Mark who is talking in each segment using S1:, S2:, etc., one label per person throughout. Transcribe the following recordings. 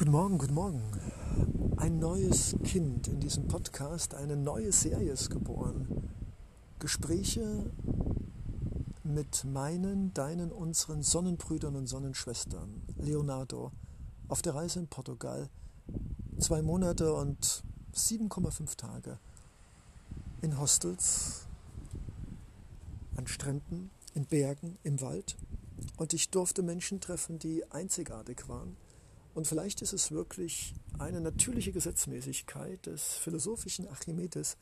S1: Guten Morgen, guten Morgen. Ein neues Kind in diesem Podcast, eine neue Serie ist geboren. Gespräche mit meinen, deinen, unseren Sonnenbrüdern und Sonnenschwestern. Leonardo auf der Reise in Portugal. Zwei Monate und 7,5 Tage in Hostels, an Stränden, in Bergen, im Wald. Und ich durfte Menschen treffen, die einzigartig waren und vielleicht ist es wirklich eine natürliche Gesetzmäßigkeit des philosophischen Archimedes,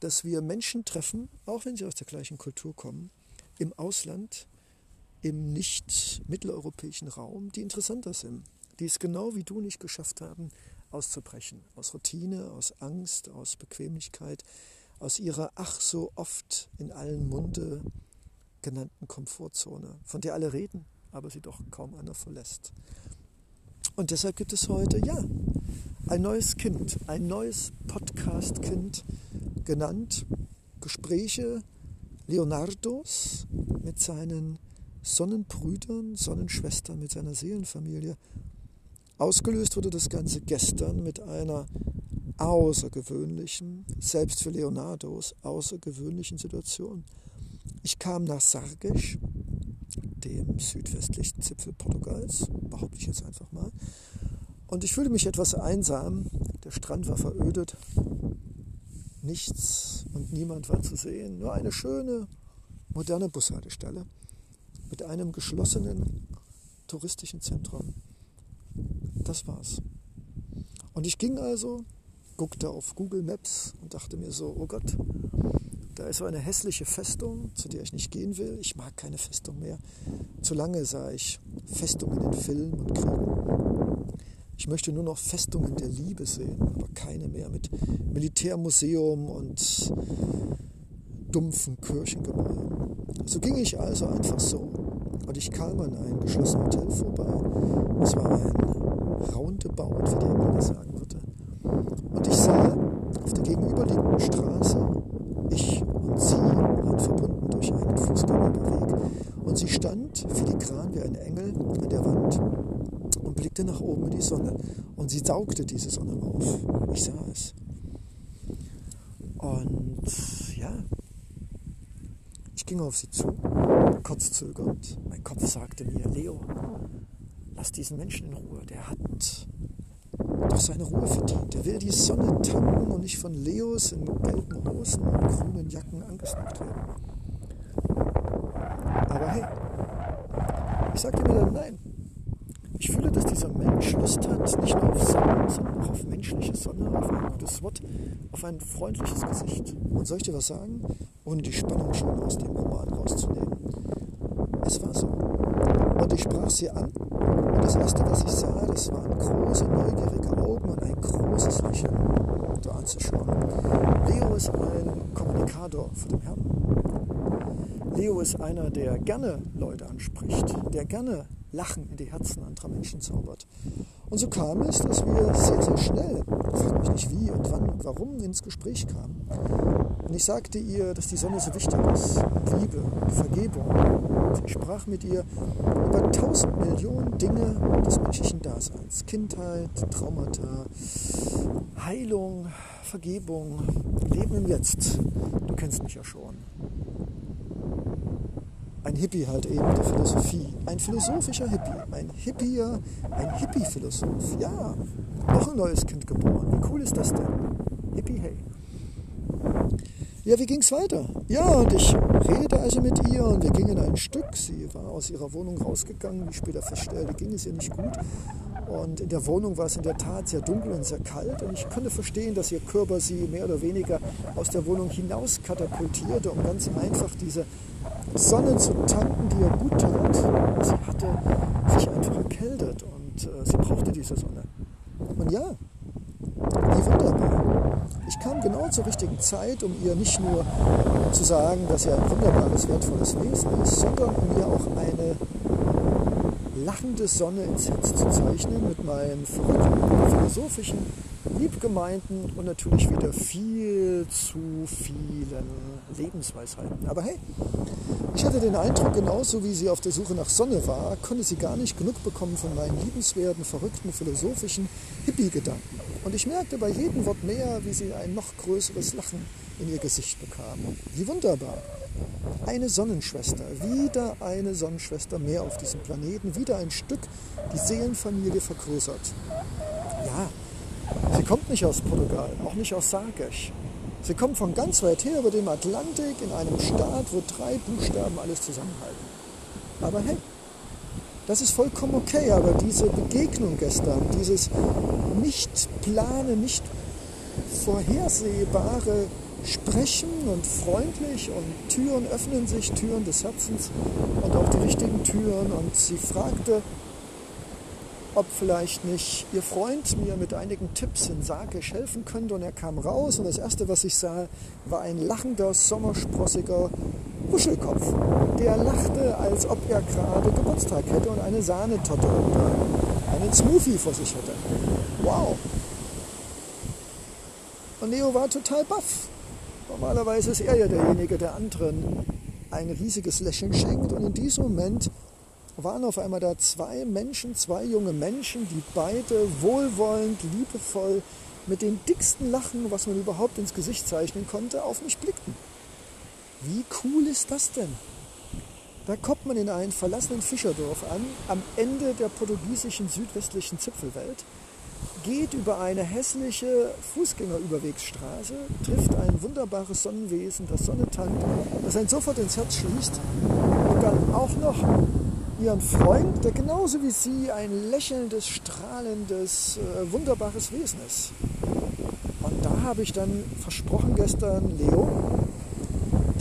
S1: dass wir Menschen treffen, auch wenn sie aus der gleichen Kultur kommen, im Ausland, im nicht mitteleuropäischen Raum, die interessanter sind, die es genau wie du nicht geschafft haben, auszubrechen. Aus Routine, aus Angst, aus Bequemlichkeit, aus ihrer ach so oft in allen Munde genannten Komfortzone, von der alle reden, aber sie doch kaum einer verlässt. Und deshalb gibt es heute, ja, ein neues Kind, ein neues Podcast-Kind genannt Gespräche Leonardos mit seinen Sonnenbrüdern, Sonnenschwestern, mit seiner Seelenfamilie. Ausgelöst wurde das Ganze gestern mit einer außergewöhnlichen, selbst für Leonardos, außergewöhnlichen Situation. Ich kam nach Sarges, dem südwestlichsten Zipfel Portugals, behaupte ich jetzt einfach mal. Und ich fühlte mich etwas einsam. Der Strand war verödet. Nichts und niemand war zu sehen. Nur eine schöne, moderne Bushaltestelle mit einem geschlossenen touristischen Zentrum. Das war's. Und ich ging also, guckte auf Google Maps und dachte mir so, oh Gott, da ist so eine hässliche Festung, zu der ich nicht gehen will. Ich mag keine Festung mehr. Zu lange sah ich Festungen in Filmen und Kriegen. Ich möchte nur noch Festungen der Liebe sehen, aber keine mehr mit Militärmuseum und dumpfen Kirchengemälden. So ging ich also einfach so. Und ich kam an ein geschlossenes Hotel vorbei. Es war ein Roundabout, wie der Engländer sagen würde. Und ich sah auf der gegenüberliegenden Straße ich und sie waren verbunden durch einen Fußgängerweg. Und sie stand filigran wie ein Engel an der Wand und blickte nach oben in die Sonne. Und sie saugte diese Sonne auf. Ich sah es. Und ja, ich ging auf sie zu, kurz zögernd. Mein Kopf sagte mir, Leo, lass diesen Menschen in Ruhe. Der hat doch seine Ruhe verdient. Er will die Sonne tanken und nicht von Leos in gelben Hosen und grünen Jacken angesnackt werden. Aber hey, ich sagte mir dann nein. Ich fühle, dass dieser Mensch Lust hat, nicht nur auf Sonne, sondern auch auf menschliche Sonne, auf ein gutes Wort, auf ein freundliches Gesicht. Und soll ich dir was sagen, ohne die Spannung schon aus dem Roman rauszunehmen? Es war so. Und ich sprach sie an und das Erste, was ich sah, das waren große, neugierige Augen und ein großes Lächeln da anzuschauen. Leo ist ein Kommunikator für den Herrn. Leo ist einer, der gerne Leute anspricht, der gerne Lachen in die Herzen anderer Menschen zaubert. Und so kam es, dass wir sehr, sehr schnell, frag mich nicht wie und wann und warum, ins Gespräch kamen. Und ich sagte ihr, dass die Sonne so wichtig ist, und Liebe, und Vergebung. Und ich sprach mit ihr über tausend Millionen Dinge des menschlichen Daseins. Kindheit, Traumata, Heilung, Vergebung, Leben im Jetzt. Du kennst mich ja schon ein Hippie halt eben der Philosophie. Ein philosophischer Hippie. Ein Hippier, ein Hippie-Philosoph. Ja, noch ein neues Kind geboren. Wie cool ist das denn? Hippie, hey. Ja, wie ging es weiter? Ja, und ich redete also mit ihr und wir gingen ein Stück. Sie war aus ihrer Wohnung rausgegangen, wie ich später feststellte, ging es ihr nicht gut. Und in der Wohnung war es in der Tat sehr dunkel und sehr kalt. Und ich konnte verstehen, dass ihr Körper sie mehr oder weniger aus der Wohnung hinaus katapultierte, um ganz einfach diese Sonne zu tanken, die ihr gut tat. Sie hatte sich einfach erkältet und äh, sie brauchte diese Sonne. Und ja, wie wunderbar. Ich kam genau zur richtigen Zeit, um ihr nicht nur zu sagen, dass sie ein wunderbares, wertvolles Wesen ist, sondern um ihr auch eine lachende Sonne ins Herz zu zeichnen mit meinen verrückten philosophischen liebgemeinten und natürlich wieder viel zu vielen Lebensweisheiten. Aber hey, ich hatte den Eindruck, genauso wie sie auf der Suche nach Sonne war, konnte sie gar nicht genug bekommen von meinen liebenswerten, verrückten, philosophischen Hippie-Gedanken. Und ich merkte bei jedem Wort mehr, wie sie ein noch größeres Lachen in ihr Gesicht bekam. Wie wunderbar. Eine Sonnenschwester, wieder eine Sonnenschwester mehr auf diesem Planeten, wieder ein Stück die Seelenfamilie vergrößert. Ja, sie kommt nicht aus Portugal, auch nicht aus Sargesch. Sie kommt von ganz weit her über dem Atlantik in einem Staat, wo drei Buchstaben alles zusammenhalten. Aber hey, das ist vollkommen okay, aber diese Begegnung gestern, dieses nicht plane, nicht vorhersehbare Sprechen und freundlich und Türen öffnen sich, Türen des Herzens und auch die richtigen Türen und sie fragte, ob vielleicht nicht ihr Freund mir mit einigen Tipps in Sarkisch helfen könnte. Und er kam raus und das Erste, was ich sah, war ein lachender, sommersprossiger Wuschelkopf. Der lachte, als ob er gerade Geburtstag hätte und eine Sahnetorte oder einen Smoothie vor sich hätte. Wow! Und Neo war total baff. Normalerweise ist er ja derjenige, der anderen ein riesiges Lächeln schenkt. Und in diesem Moment waren auf einmal da zwei Menschen, zwei junge Menschen, die beide wohlwollend, liebevoll, mit dem dicksten Lachen, was man überhaupt ins Gesicht zeichnen konnte, auf mich blickten. Wie cool ist das denn? Da kommt man in ein verlassenen Fischerdorf an, am Ende der portugiesischen südwestlichen Zipfelwelt, geht über eine hässliche Fußgängerüberwegsstraße, trifft ein wunderbares Sonnenwesen, das Sonne tankt, das einen sofort ins Herz schließt und dann auch noch ihren Freund, der genauso wie sie ein lächelndes, strahlendes, äh, wunderbares Wesen ist. Und da habe ich dann versprochen gestern, Leo,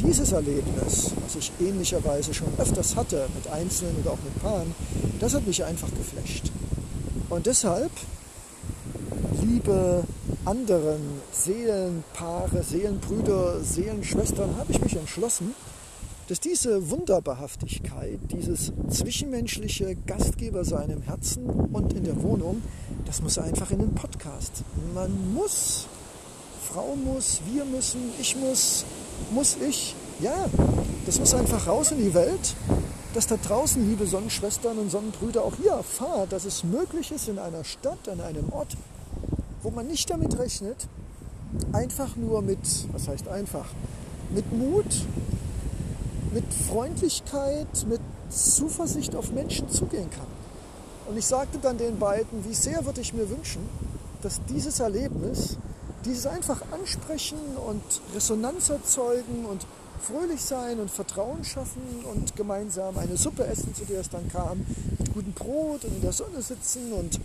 S1: dieses Erlebnis, was ich ähnlicherweise schon öfters hatte, mit Einzelnen oder auch mit Paaren, das hat mich einfach geflasht. Und deshalb, liebe anderen Seelenpaare, Seelenbrüder, Seelenschwestern, habe ich mich entschlossen, dass diese Wunderbarhaftigkeit, dieses zwischenmenschliche Gastgebersein im Herzen und in der Wohnung, das muss einfach in den Podcast. Man muss, Frau muss, wir müssen, ich muss, muss ich, ja, das muss einfach raus in die Welt, dass da draußen, liebe Sonnenschwestern und Sonnenbrüder, auch ihr erfahrt, dass es möglich ist in einer Stadt, an einem Ort, wo man nicht damit rechnet, einfach nur mit, was heißt einfach, mit Mut, mit Freundlichkeit, mit Zuversicht auf Menschen zugehen kann. Und ich sagte dann den beiden, wie sehr würde ich mir wünschen, dass dieses Erlebnis, dieses einfach ansprechen und Resonanz erzeugen und fröhlich sein und Vertrauen schaffen und gemeinsam eine Suppe essen, zu der es dann kam, mit gutem Brot und in der Sonne sitzen und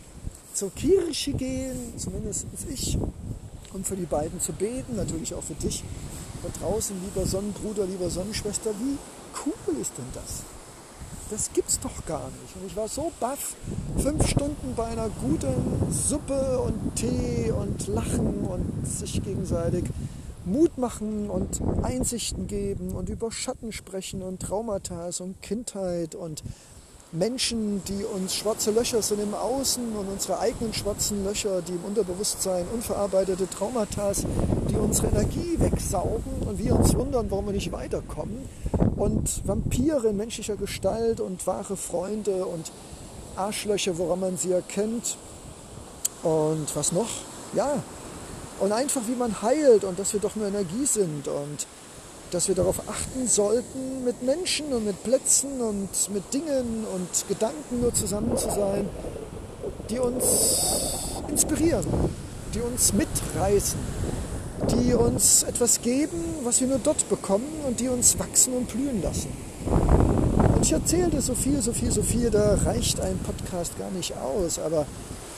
S1: zur Kirche gehen, zumindest ich, und für die beiden zu beten, natürlich auch für dich, da draußen, lieber Sonnenbruder, lieber Sonnenschwester, wie cool ist denn das? Das gibt's doch gar nicht. Und ich war so baff, fünf Stunden bei einer guten Suppe und Tee und Lachen und sich gegenseitig Mut machen und Einsichten geben und über Schatten sprechen und Traumata und Kindheit und Menschen, die uns schwarze Löcher sind im Außen und unsere eigenen schwarzen Löcher, die im Unterbewusstsein unverarbeitete Traumata, die unsere Energie wegsaugen und wir uns wundern, warum wir nicht weiterkommen. Und Vampire in menschlicher Gestalt und wahre Freunde und Arschlöcher, woran man sie erkennt. Und was noch? Ja. Und einfach, wie man heilt und dass wir doch nur Energie sind und dass wir darauf achten sollten, mit Menschen und mit Plätzen und mit Dingen und Gedanken nur zusammen zu sein, die uns inspirieren, die uns mitreißen, die uns etwas geben, was wir nur dort bekommen und die uns wachsen und blühen lassen. Und ich erzählte so viel, so viel, so viel, da reicht ein Podcast gar nicht aus, aber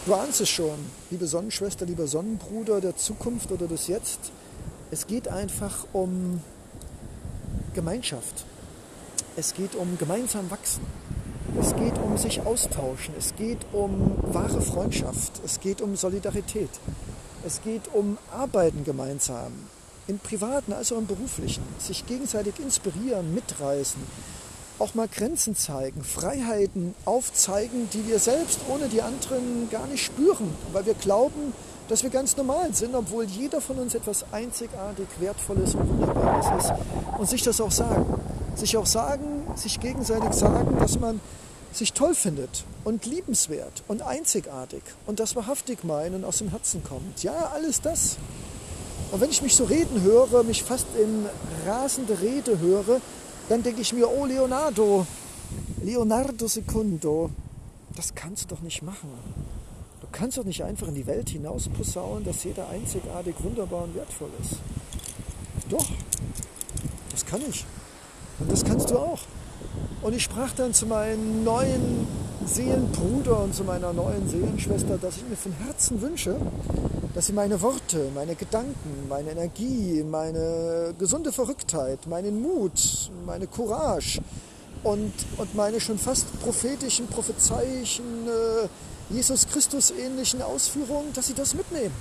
S1: du ahnst es schon, liebe Sonnenschwester, lieber Sonnenbruder der Zukunft oder des Jetzt, es geht einfach um Gemeinschaft. Es geht um gemeinsam wachsen. Es geht um sich austauschen. Es geht um wahre Freundschaft. Es geht um Solidarität. Es geht um Arbeiten gemeinsam. Im privaten als auch im beruflichen. Sich gegenseitig inspirieren, mitreißen. Auch mal Grenzen zeigen, Freiheiten aufzeigen, die wir selbst ohne die anderen gar nicht spüren. Weil wir glauben, dass wir ganz normal sind, obwohl jeder von uns etwas einzigartig Wertvolles und Wunderbares ist. Und sich das auch sagen. Sich auch sagen, sich gegenseitig sagen, dass man sich toll findet und liebenswert und einzigartig und das wahrhaftig meinen aus dem Herzen kommt. Ja, alles das. Und wenn ich mich so reden höre, mich fast in rasende Rede höre, dann denke ich mir, oh Leonardo, Leonardo Secundo, das kannst du doch nicht machen. Du kannst doch nicht einfach in die Welt hinaus posaunen, dass jeder einzigartig, wunderbar und wertvoll ist. Doch, das kann ich. Und das kannst du auch. Und ich sprach dann zu meinem neuen Seelenbruder und zu meiner neuen Seelenschwester, dass ich mir von Herzen wünsche, dass sie meine Worte, meine Gedanken, meine Energie, meine gesunde Verrücktheit, meinen Mut, meine Courage und, und meine schon fast prophetischen, prophezeichen, äh, Jesus Christus ähnlichen Ausführungen, dass sie das mitnehmen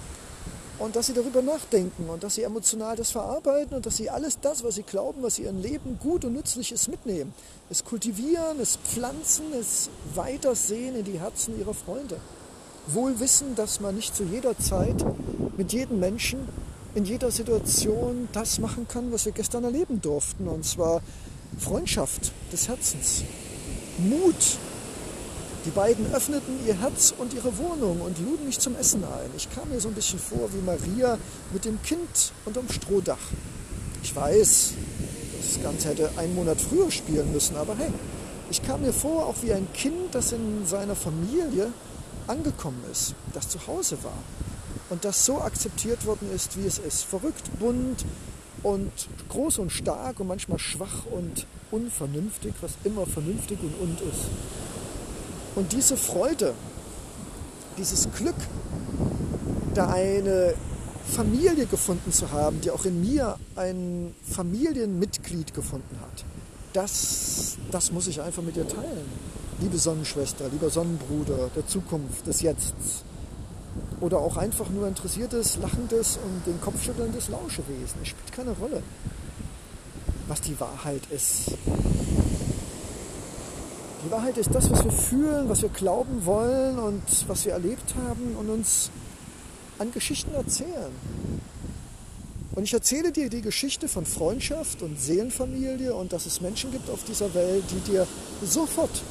S1: und dass sie darüber nachdenken und dass sie emotional das verarbeiten und dass sie alles das, was sie glauben, was ihrem Leben gut und nützlich ist, mitnehmen. Es kultivieren, es pflanzen, es weitersehen in die Herzen ihrer Freunde. Wohl wissen, dass man nicht zu jeder Zeit mit jedem Menschen in jeder Situation das machen kann, was wir gestern erleben durften. Und zwar Freundschaft des Herzens, Mut die beiden öffneten ihr Herz und ihre Wohnung und luden mich zum Essen ein. Ich kam mir so ein bisschen vor wie Maria mit dem Kind unterm Strohdach. Ich weiß, das Ganze hätte einen Monat früher spielen müssen, aber hey, ich kam mir vor auch wie ein Kind, das in seiner Familie angekommen ist, das zu Hause war und das so akzeptiert worden ist, wie es ist. Verrückt, bunt und groß und stark und manchmal schwach und unvernünftig, was immer vernünftig und und ist. Und diese Freude, dieses Glück, da eine Familie gefunden zu haben, die auch in mir ein Familienmitglied gefunden hat, das, das muss ich einfach mit dir teilen. Liebe Sonnenschwester, lieber Sonnenbruder der Zukunft, des Jetzts. Oder auch einfach nur interessiertes, lachendes und den Kopf schüttelndes Lauschewesen. Es spielt keine Rolle, was die Wahrheit ist. Die Wahrheit ist das, was wir fühlen, was wir glauben wollen und was wir erlebt haben und uns an Geschichten erzählen. Und ich erzähle dir die Geschichte von Freundschaft und Seelenfamilie und dass es Menschen gibt auf dieser Welt, die dir sofort,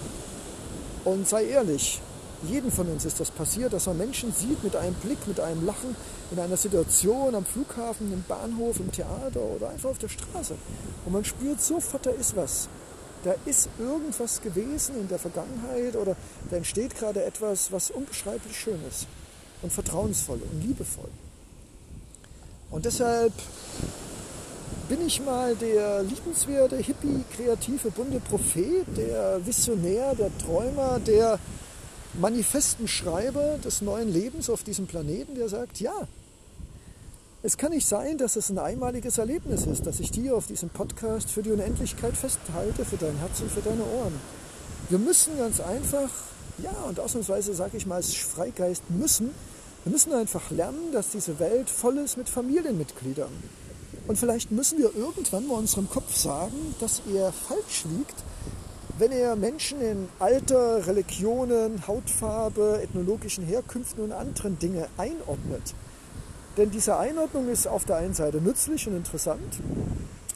S1: und sei ehrlich, jeden von uns ist das passiert, dass man Menschen sieht mit einem Blick, mit einem Lachen in einer Situation am Flughafen, im Bahnhof, im Theater oder einfach auf der Straße. Und man spürt sofort, da ist was da ist irgendwas gewesen in der Vergangenheit oder da entsteht gerade etwas, was unbeschreiblich schön ist und vertrauensvoll und liebevoll. Und deshalb bin ich mal der liebenswerte, hippie, kreative, bunte Prophet, der Visionär, der Träumer, der manifesten Schreiber des neuen Lebens auf diesem Planeten, der sagt, ja, es kann nicht sein, dass es ein einmaliges Erlebnis ist, dass ich dir auf diesem Podcast für die Unendlichkeit festhalte, für dein Herz und für deine Ohren. Wir müssen ganz einfach, ja, und ausnahmsweise sage ich mal als Freigeist müssen, wir müssen einfach lernen, dass diese Welt voll ist mit Familienmitgliedern. Und vielleicht müssen wir irgendwann mal unserem Kopf sagen, dass er falsch liegt, wenn er Menschen in Alter, Religionen, Hautfarbe, ethnologischen Herkünften und anderen Dinge einordnet. Denn diese Einordnung ist auf der einen Seite nützlich und interessant,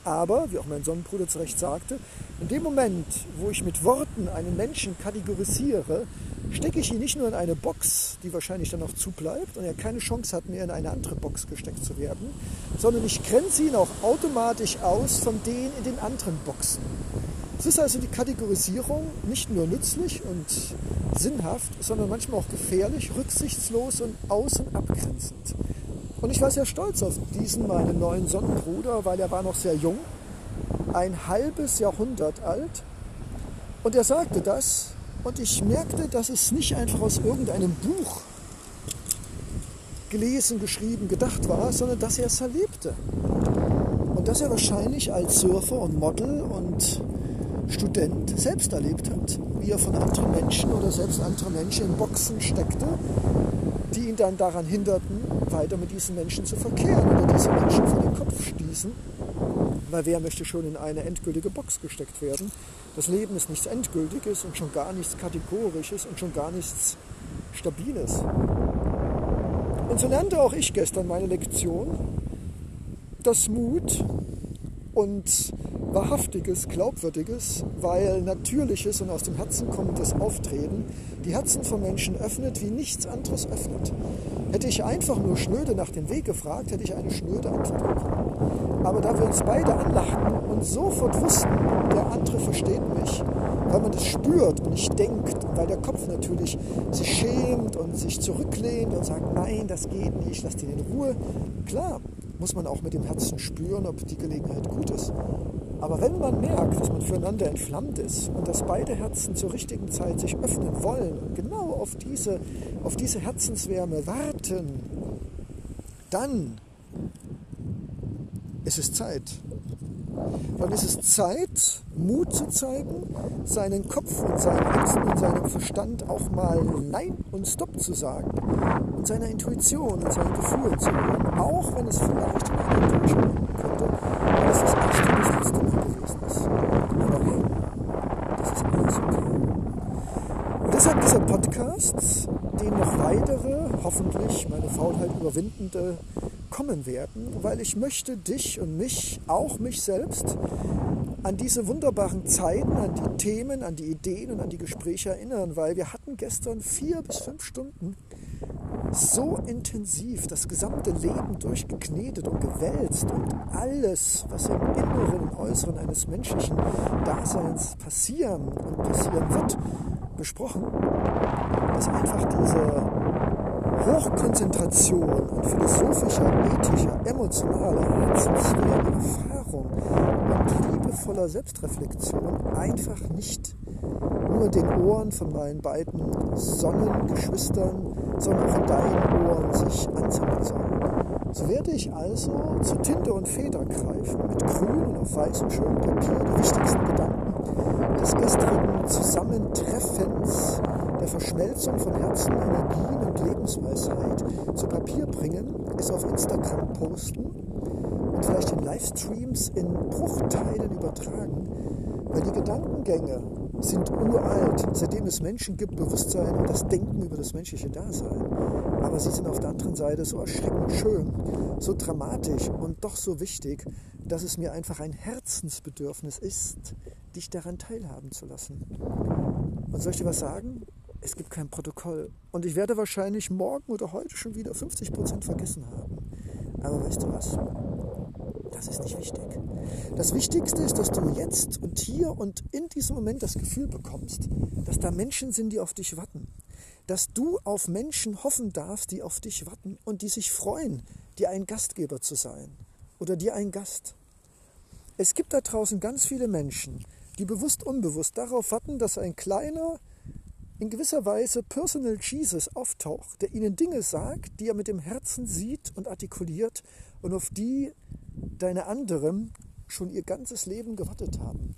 S1: aber, wie auch mein Sonnenbruder zu Recht sagte, in dem Moment, wo ich mit Worten einen Menschen kategorisiere, stecke ich ihn nicht nur in eine Box, die wahrscheinlich dann auch zubleibt und er keine Chance hat, mehr in eine andere Box gesteckt zu werden, sondern ich grenze ihn auch automatisch aus von denen in den anderen Boxen. Es ist also die Kategorisierung nicht nur nützlich und sinnhaft, sondern manchmal auch gefährlich, rücksichtslos und außen abgrenzend. Und ich war sehr stolz auf diesen, meinen neuen Sonnenbruder, weil er war noch sehr jung, ein halbes Jahrhundert alt. Und er sagte das und ich merkte, dass es nicht einfach aus irgendeinem Buch gelesen, geschrieben, gedacht war, sondern dass er es erlebte. Und dass er wahrscheinlich als Surfer und Model und Student selbst erlebt hat, wie er von anderen Menschen oder selbst andere Menschen in Boxen steckte, die ihn dann daran hinderten, weiter mit diesen Menschen zu verkehren oder diese Menschen vor den Kopf stießen. Weil wer möchte schon in eine endgültige Box gesteckt werden? Das Leben ist nichts Endgültiges und schon gar nichts Kategorisches und schon gar nichts Stabiles. Und so lernte auch ich gestern meine Lektion, dass Mut und wahrhaftiges, glaubwürdiges, weil natürliches und aus dem Herzen kommendes Auftreten die Herzen von Menschen öffnet, wie nichts anderes öffnet. Hätte ich einfach nur schnöde nach dem Weg gefragt, hätte ich eine schnöde Antwort bekommen. Aber da wir uns beide anlachten und sofort wussten, der andere versteht mich, weil man das spürt und nicht denkt, weil der Kopf natürlich sich schämt und sich zurücklehnt und sagt, nein, das geht nicht, lass den in Ruhe. Klar, muss man auch mit dem Herzen spüren, ob die Gelegenheit gut ist. Aber wenn man merkt, dass man füreinander entflammt ist und dass beide Herzen zur richtigen Zeit sich öffnen wollen und genau auf diese, auf diese Herzenswärme warten, dann ist es Zeit. Dann ist es Zeit, Mut zu zeigen, seinen Kopf und sein Herzen und seinem Verstand auch mal Nein und Stopp zu sagen und seiner Intuition und seinen Gefühlen zu hören, auch wenn es vielleicht in eine Enttäuschung enden könnte, weil es das erste und das letzte Mal gewesen ist. Aber hey, das ist alles okay. Und deshalb dieser Podcast, den noch weitere, hoffentlich meine Faulheit überwindende kommen werden, weil ich möchte dich und mich, auch mich selbst, an diese wunderbaren Zeiten, an die Themen, an die Ideen und an die Gespräche erinnern, weil wir hatten gestern vier bis fünf Stunden so intensiv das gesamte Leben durchgeknetet und gewälzt und alles, was im Inneren und Äußeren eines menschlichen Daseins passieren und passieren wird, besprochen, dass einfach diese Hochkonzentration an philosophischer, ethischer, emotionaler, herzenswerter Erfahrung und liebevoller Selbstreflexion einfach nicht nur den Ohren von meinen beiden Sonnengeschwistern, sondern auch in deinen Ohren sich ansammeln soll. So werde ich also zu Tinte und Feder greifen, mit grün und auf weißem schönen Papier die wichtigsten Gedanken des gestrigen Zusammentreffens Verschmelzung von Herzen, Energien und Lebensweisheit zu Papier bringen, es auf Instagram posten und vielleicht in Livestreams in Bruchteilen übertragen, weil die Gedankengänge sind uralt, seitdem es Menschen gibt, Bewusstsein und das Denken über das menschliche Dasein. Aber sie sind auf der anderen Seite so erschreckend schön, so dramatisch und doch so wichtig, dass es mir einfach ein Herzensbedürfnis ist, dich daran teilhaben zu lassen. Und soll ich dir was sagen? Es gibt kein Protokoll. Und ich werde wahrscheinlich morgen oder heute schon wieder 50 Prozent vergessen haben. Aber weißt du was? Das ist nicht wichtig. Das Wichtigste ist, dass du jetzt und hier und in diesem Moment das Gefühl bekommst, dass da Menschen sind, die auf dich warten. Dass du auf Menschen hoffen darfst, die auf dich warten und die sich freuen, dir ein Gastgeber zu sein oder dir ein Gast. Es gibt da draußen ganz viele Menschen, die bewusst unbewusst darauf warten, dass ein kleiner, in gewisser Weise Personal Jesus auftaucht, der ihnen Dinge sagt, die er mit dem Herzen sieht und artikuliert und auf die deine anderen schon ihr ganzes Leben gewartet haben.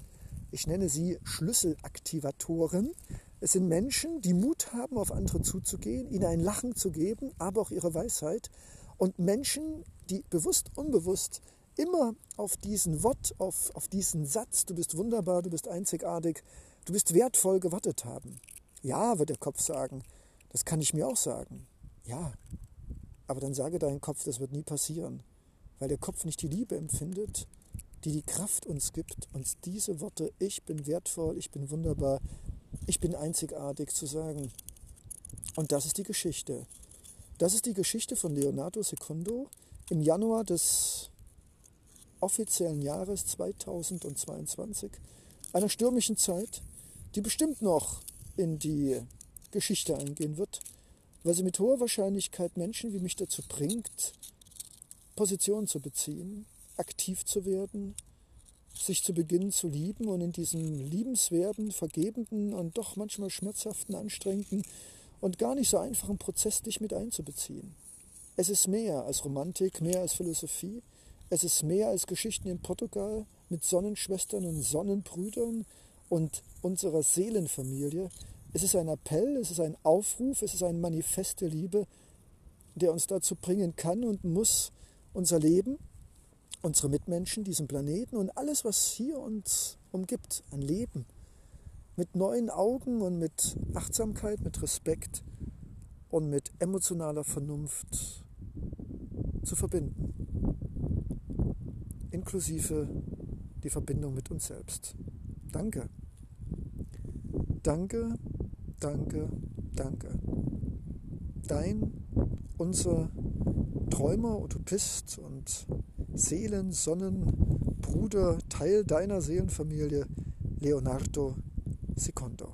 S1: Ich nenne sie Schlüsselaktivatoren. Es sind Menschen, die Mut haben, auf andere zuzugehen, ihnen ein Lachen zu geben, aber auch ihre Weisheit. Und Menschen, die bewusst, unbewusst immer auf diesen Wort, auf, auf diesen Satz, du bist wunderbar, du bist einzigartig, du bist wertvoll gewartet haben. Ja, wird der Kopf sagen. Das kann ich mir auch sagen. Ja. Aber dann sage dein Kopf, das wird nie passieren. Weil der Kopf nicht die Liebe empfindet, die die Kraft uns gibt, uns diese Worte, ich bin wertvoll, ich bin wunderbar, ich bin einzigartig zu sagen. Und das ist die Geschichte. Das ist die Geschichte von Leonardo Secundo im Januar des offiziellen Jahres 2022, einer stürmischen Zeit, die bestimmt noch in die Geschichte eingehen wird, weil sie mit hoher Wahrscheinlichkeit Menschen wie mich dazu bringt, Positionen zu beziehen, aktiv zu werden, sich zu beginnen zu lieben und in diesem liebenswerten, vergebenden und doch manchmal schmerzhaften, anstrengenden und gar nicht so einfachen Prozess dich mit einzubeziehen. Es ist mehr als Romantik, mehr als Philosophie, es ist mehr als Geschichten in Portugal mit Sonnenschwestern und Sonnenbrüdern und unserer Seelenfamilie. Es ist ein Appell, es ist ein Aufruf, es ist ein Manifest der Liebe, der uns dazu bringen kann und muss, unser Leben, unsere Mitmenschen, diesen Planeten und alles, was hier uns umgibt, an Leben, mit neuen Augen und mit Achtsamkeit, mit Respekt und mit emotionaler Vernunft zu verbinden, inklusive die Verbindung mit uns selbst. Danke. Danke, danke, danke. Dein, unser Träumer, Utopist und Seelensonnenbruder, Teil deiner Seelenfamilie, Leonardo Secondo.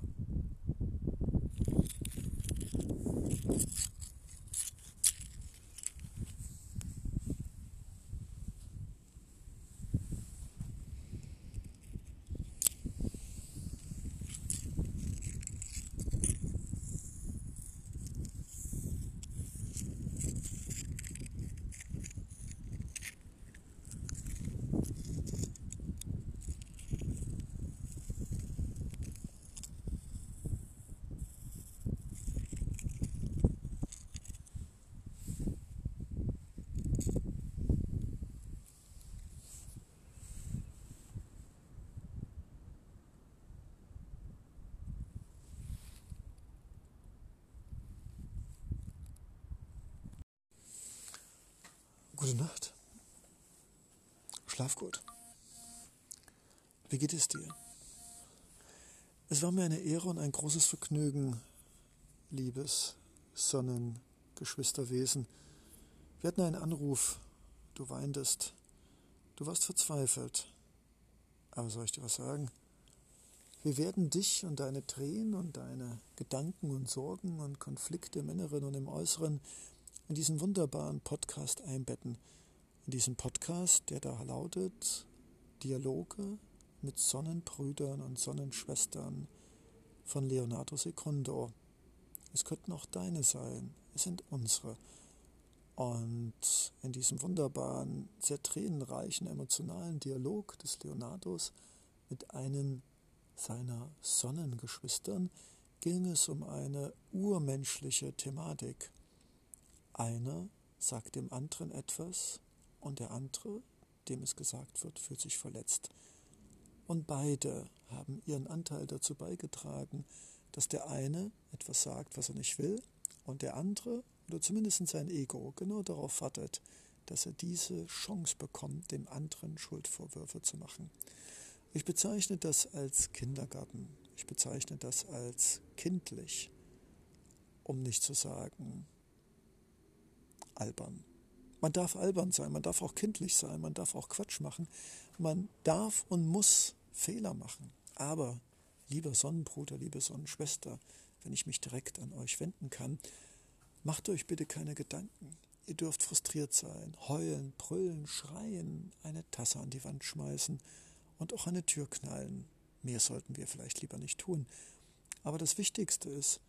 S1: Gute Nacht. Schlaf gut. Wie geht es dir? Es war mir eine Ehre und ein großes Vergnügen, liebes Sonnengeschwisterwesen. Wir hatten einen Anruf, du weintest, du warst verzweifelt. Aber soll ich dir was sagen? Wir werden dich und deine Tränen und deine Gedanken und Sorgen und Konflikte im Inneren und im Äußeren in diesen wunderbaren Podcast einbetten. In diesem Podcast, der da lautet Dialoge mit Sonnenbrüdern und Sonnenschwestern von Leonardo Secondo. Es könnten auch deine sein, es sind unsere. Und in diesem wunderbaren, sehr tränenreichen, emotionalen Dialog des Leonardos mit einem seiner Sonnengeschwistern ging es um eine urmenschliche Thematik. Einer sagt dem anderen etwas und der andere, dem es gesagt wird, fühlt sich verletzt. Und beide haben ihren Anteil dazu beigetragen, dass der eine etwas sagt, was er nicht will, und der andere, oder zumindest sein Ego, genau darauf wartet, dass er diese Chance bekommt, dem anderen Schuldvorwürfe zu machen. Ich bezeichne das als Kindergarten. Ich bezeichne das als kindlich, um nicht zu sagen albern. Man darf albern sein, man darf auch kindlich sein, man darf auch Quatsch machen, man darf und muss Fehler machen. Aber, lieber Sonnenbruder, liebe Sonnenschwester, wenn ich mich direkt an euch wenden kann, macht euch bitte keine Gedanken. Ihr dürft frustriert sein, heulen, brüllen, schreien, eine Tasse an die Wand schmeißen und auch eine Tür knallen. Mehr sollten wir vielleicht lieber nicht tun. Aber das Wichtigste ist,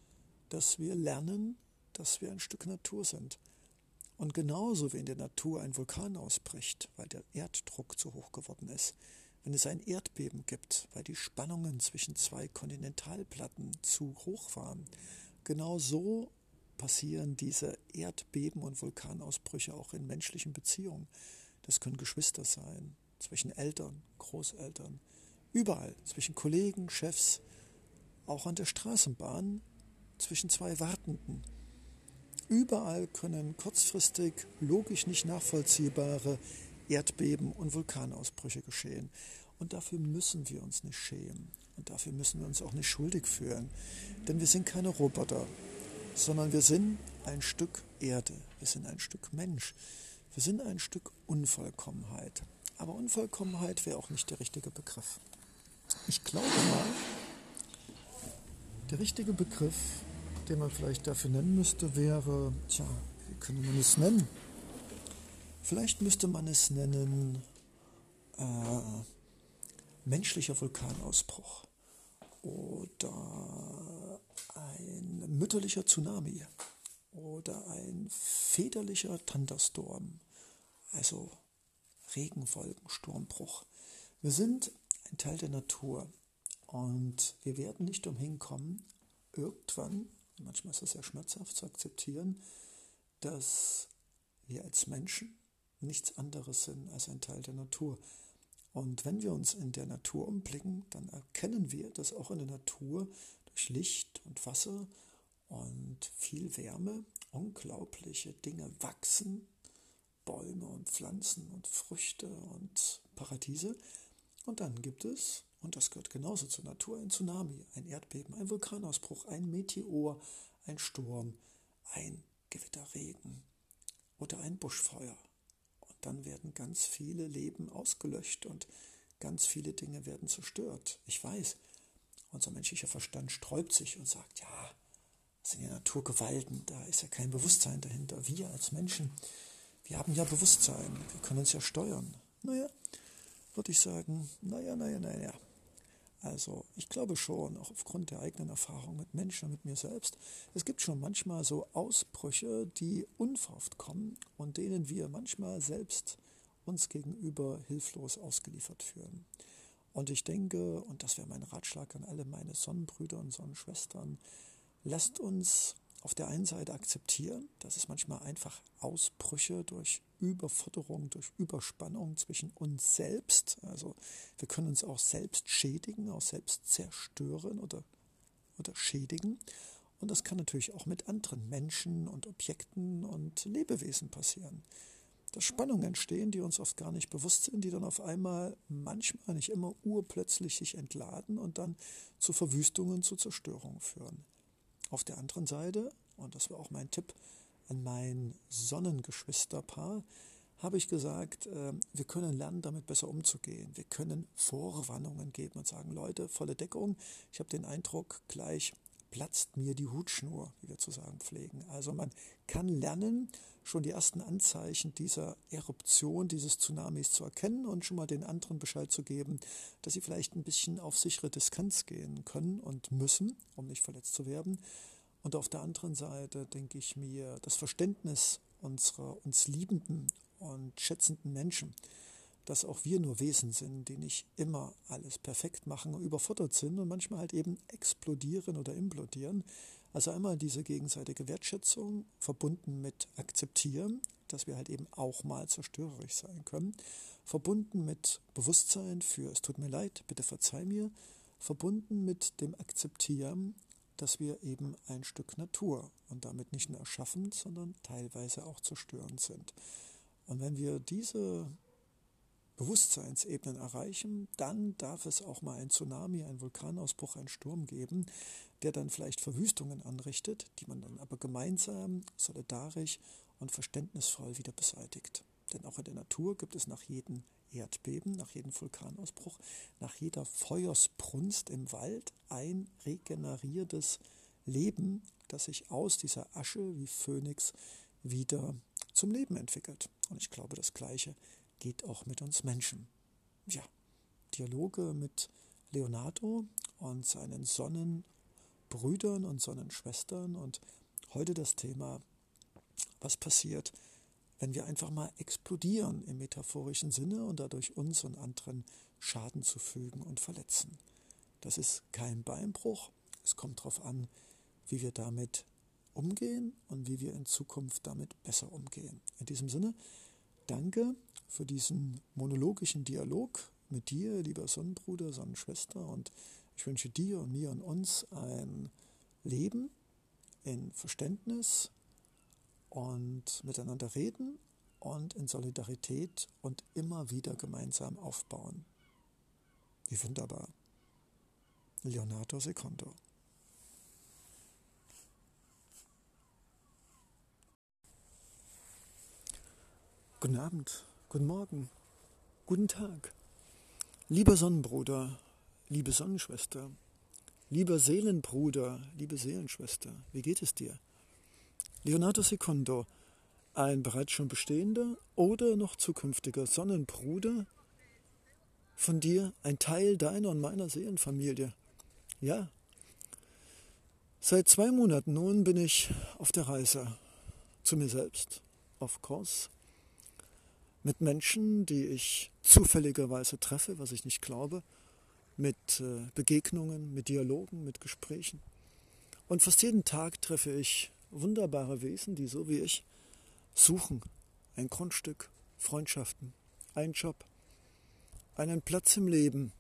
S1: dass wir lernen, dass wir ein Stück Natur sind und genauso wie in der Natur ein Vulkan ausbricht, weil der Erddruck zu hoch geworden ist, wenn es ein Erdbeben gibt, weil die Spannungen zwischen zwei Kontinentalplatten zu hoch waren, genau so passieren diese Erdbeben und Vulkanausbrüche auch in menschlichen Beziehungen. Das können Geschwister sein, zwischen Eltern, Großeltern, überall, zwischen Kollegen, Chefs, auch an der Straßenbahn, zwischen zwei Wartenden Überall können kurzfristig logisch nicht nachvollziehbare Erdbeben und Vulkanausbrüche geschehen. Und dafür müssen wir uns nicht schämen. Und dafür müssen wir uns auch nicht schuldig fühlen. Denn wir sind keine Roboter, sondern wir sind ein Stück Erde. Wir sind ein Stück Mensch. Wir sind ein Stück Unvollkommenheit. Aber Unvollkommenheit wäre auch nicht der richtige Begriff. Ich glaube mal, der richtige Begriff den man vielleicht dafür nennen müsste, wäre, tja, wie könnte man es nennen? Vielleicht müsste man es nennen äh, menschlicher Vulkanausbruch oder ein mütterlicher Tsunami oder ein väterlicher Thunderstorm, also Regenwolken, Sturmbruch. Wir sind ein Teil der Natur und wir werden nicht umhin kommen, irgendwann manchmal ist es sehr schmerzhaft zu akzeptieren, dass wir als Menschen nichts anderes sind als ein Teil der Natur. Und wenn wir uns in der Natur umblicken, dann erkennen wir, dass auch in der Natur durch Licht und Wasser und viel Wärme unglaubliche Dinge wachsen, Bäume und Pflanzen und Früchte und Paradiese. Und dann gibt es, und das gehört genauso zur Natur, ein Tsunami, ein Erdbeben, ein Vulkanausbruch, ein Meteor, ein Sturm, ein Gewitterregen oder ein Buschfeuer. Und dann werden ganz viele Leben ausgelöscht und ganz viele Dinge werden zerstört. Ich weiß, unser menschlicher Verstand sträubt sich und sagt, ja, das sind ja Naturgewalten, da ist ja kein Bewusstsein dahinter. Wir als Menschen, wir haben ja Bewusstsein, wir können uns ja steuern. Naja, würde ich sagen, naja, naja, naja. Also ich glaube schon, auch aufgrund der eigenen Erfahrung mit Menschen mit mir selbst, es gibt schon manchmal so Ausbrüche, die unverhofft kommen und denen wir manchmal selbst uns gegenüber hilflos ausgeliefert fühlen. Und ich denke, und das wäre mein Ratschlag an alle meine Sonnenbrüder und Sonnenschwestern, lasst uns auf der einen Seite akzeptieren, dass es manchmal einfach Ausbrüche durch Überforderung, durch Überspannung zwischen uns selbst, also wir können uns auch selbst schädigen, auch selbst zerstören oder, oder schädigen. Und das kann natürlich auch mit anderen Menschen und Objekten und Lebewesen passieren. Dass Spannungen entstehen, die uns oft gar nicht bewusst sind, die dann auf einmal manchmal, nicht immer urplötzlich sich entladen und dann zu Verwüstungen, zu Zerstörungen führen. Auf der anderen Seite, und das war auch mein Tipp an mein Sonnengeschwisterpaar, habe ich gesagt, äh, wir können lernen, damit besser umzugehen. Wir können Vorwarnungen geben und sagen, Leute, volle Deckung. Ich habe den Eindruck, gleich platzt mir die Hutschnur, wie wir zu sagen pflegen. Also man kann lernen, schon die ersten Anzeichen dieser Eruption, dieses Tsunamis zu erkennen und schon mal den anderen Bescheid zu geben, dass sie vielleicht ein bisschen auf sichere Distanz gehen können und müssen, um nicht verletzt zu werden. Und auf der anderen Seite denke ich mir, das Verständnis unserer uns liebenden und schätzenden Menschen, dass auch wir nur Wesen sind, die nicht immer alles perfekt machen und überfordert sind und manchmal halt eben explodieren oder implodieren. Also einmal diese gegenseitige Wertschätzung verbunden mit Akzeptieren, dass wir halt eben auch mal zerstörerisch sein können, verbunden mit Bewusstsein für es tut mir leid, bitte verzeih mir, verbunden mit dem Akzeptieren, dass wir eben ein Stück Natur und damit nicht nur erschaffend, sondern teilweise auch zerstörend sind. Und wenn wir diese Bewusstseinsebenen erreichen, dann darf es auch mal ein Tsunami, ein Vulkanausbruch, einen Sturm geben, der dann vielleicht Verwüstungen anrichtet, die man dann aber gemeinsam, solidarisch und verständnisvoll wieder beseitigt. Denn auch in der Natur gibt es nach jedem Erdbeben, nach jedem Vulkanausbruch, nach jeder Feuersbrunst im Wald ein regeneriertes Leben, das sich aus dieser Asche wie Phönix wieder zum Leben entwickelt. Und ich glaube, das Gleiche geht auch mit uns Menschen. Ja, Dialoge mit Leonardo und seinen Sonnenbrüdern und Sonnenschwestern und heute das Thema, was passiert, wenn wir einfach mal explodieren im metaphorischen Sinne und dadurch uns und anderen Schaden zufügen und verletzen. Das ist kein Beinbruch, es kommt darauf an, wie wir damit umgehen und wie wir in Zukunft damit besser umgehen. In diesem Sinne, danke für diesen monologischen Dialog mit dir, lieber Sonnenbruder, Sonnenschwester. Und ich wünsche dir und mir und uns ein Leben in Verständnis und miteinander reden und in Solidarität und immer wieder gemeinsam aufbauen. Wie wunderbar. Leonardo Secondo. Guten Abend, guten Morgen, guten Tag. Lieber Sonnenbruder, liebe Sonnenschwester, lieber Seelenbruder, liebe Seelenschwester, wie geht es dir? Leonardo Secondo, ein bereits schon bestehender oder noch zukünftiger Sonnenbruder von dir, ein Teil deiner und meiner Seelenfamilie. Ja, seit zwei Monaten nun bin ich auf der Reise zu mir selbst, auf Kurs mit Menschen, die ich zufälligerweise treffe, was ich nicht glaube, mit äh, Begegnungen, mit Dialogen, mit Gesprächen. Und fast jeden Tag treffe ich wunderbare Wesen, die so wie ich suchen. Ein Grundstück, Freundschaften, einen Job, einen Platz im Leben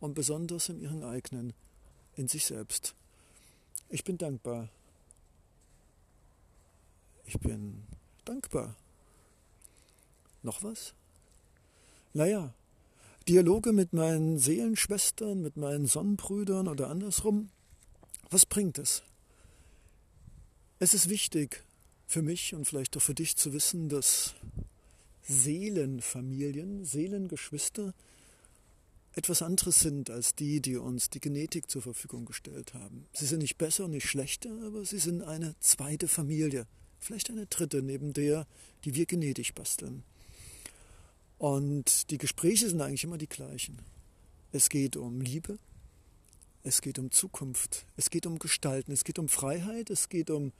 S1: und besonders in ihren eigenen, in sich selbst. Ich bin dankbar. Ich bin dankbar Noch was? Naja, Dialoge mit meinen Seelenschwestern, mit meinen Sonnenbrüdern oder andersrum. Was bringt es? Es ist wichtig für mich und vielleicht auch für dich zu wissen, dass Seelenfamilien, Seelengeschwister etwas anderes sind als die, die uns die Genetik zur Verfügung gestellt haben. Sie sind nicht besser nicht schlechter, aber sie sind eine zweite Familie, vielleicht eine dritte neben der, die wir genetisch basteln. Und die Gespräche sind eigentlich immer die gleichen. Es geht um Liebe, es geht um Zukunft, es geht um Gestalten, es geht um Freiheit, es geht um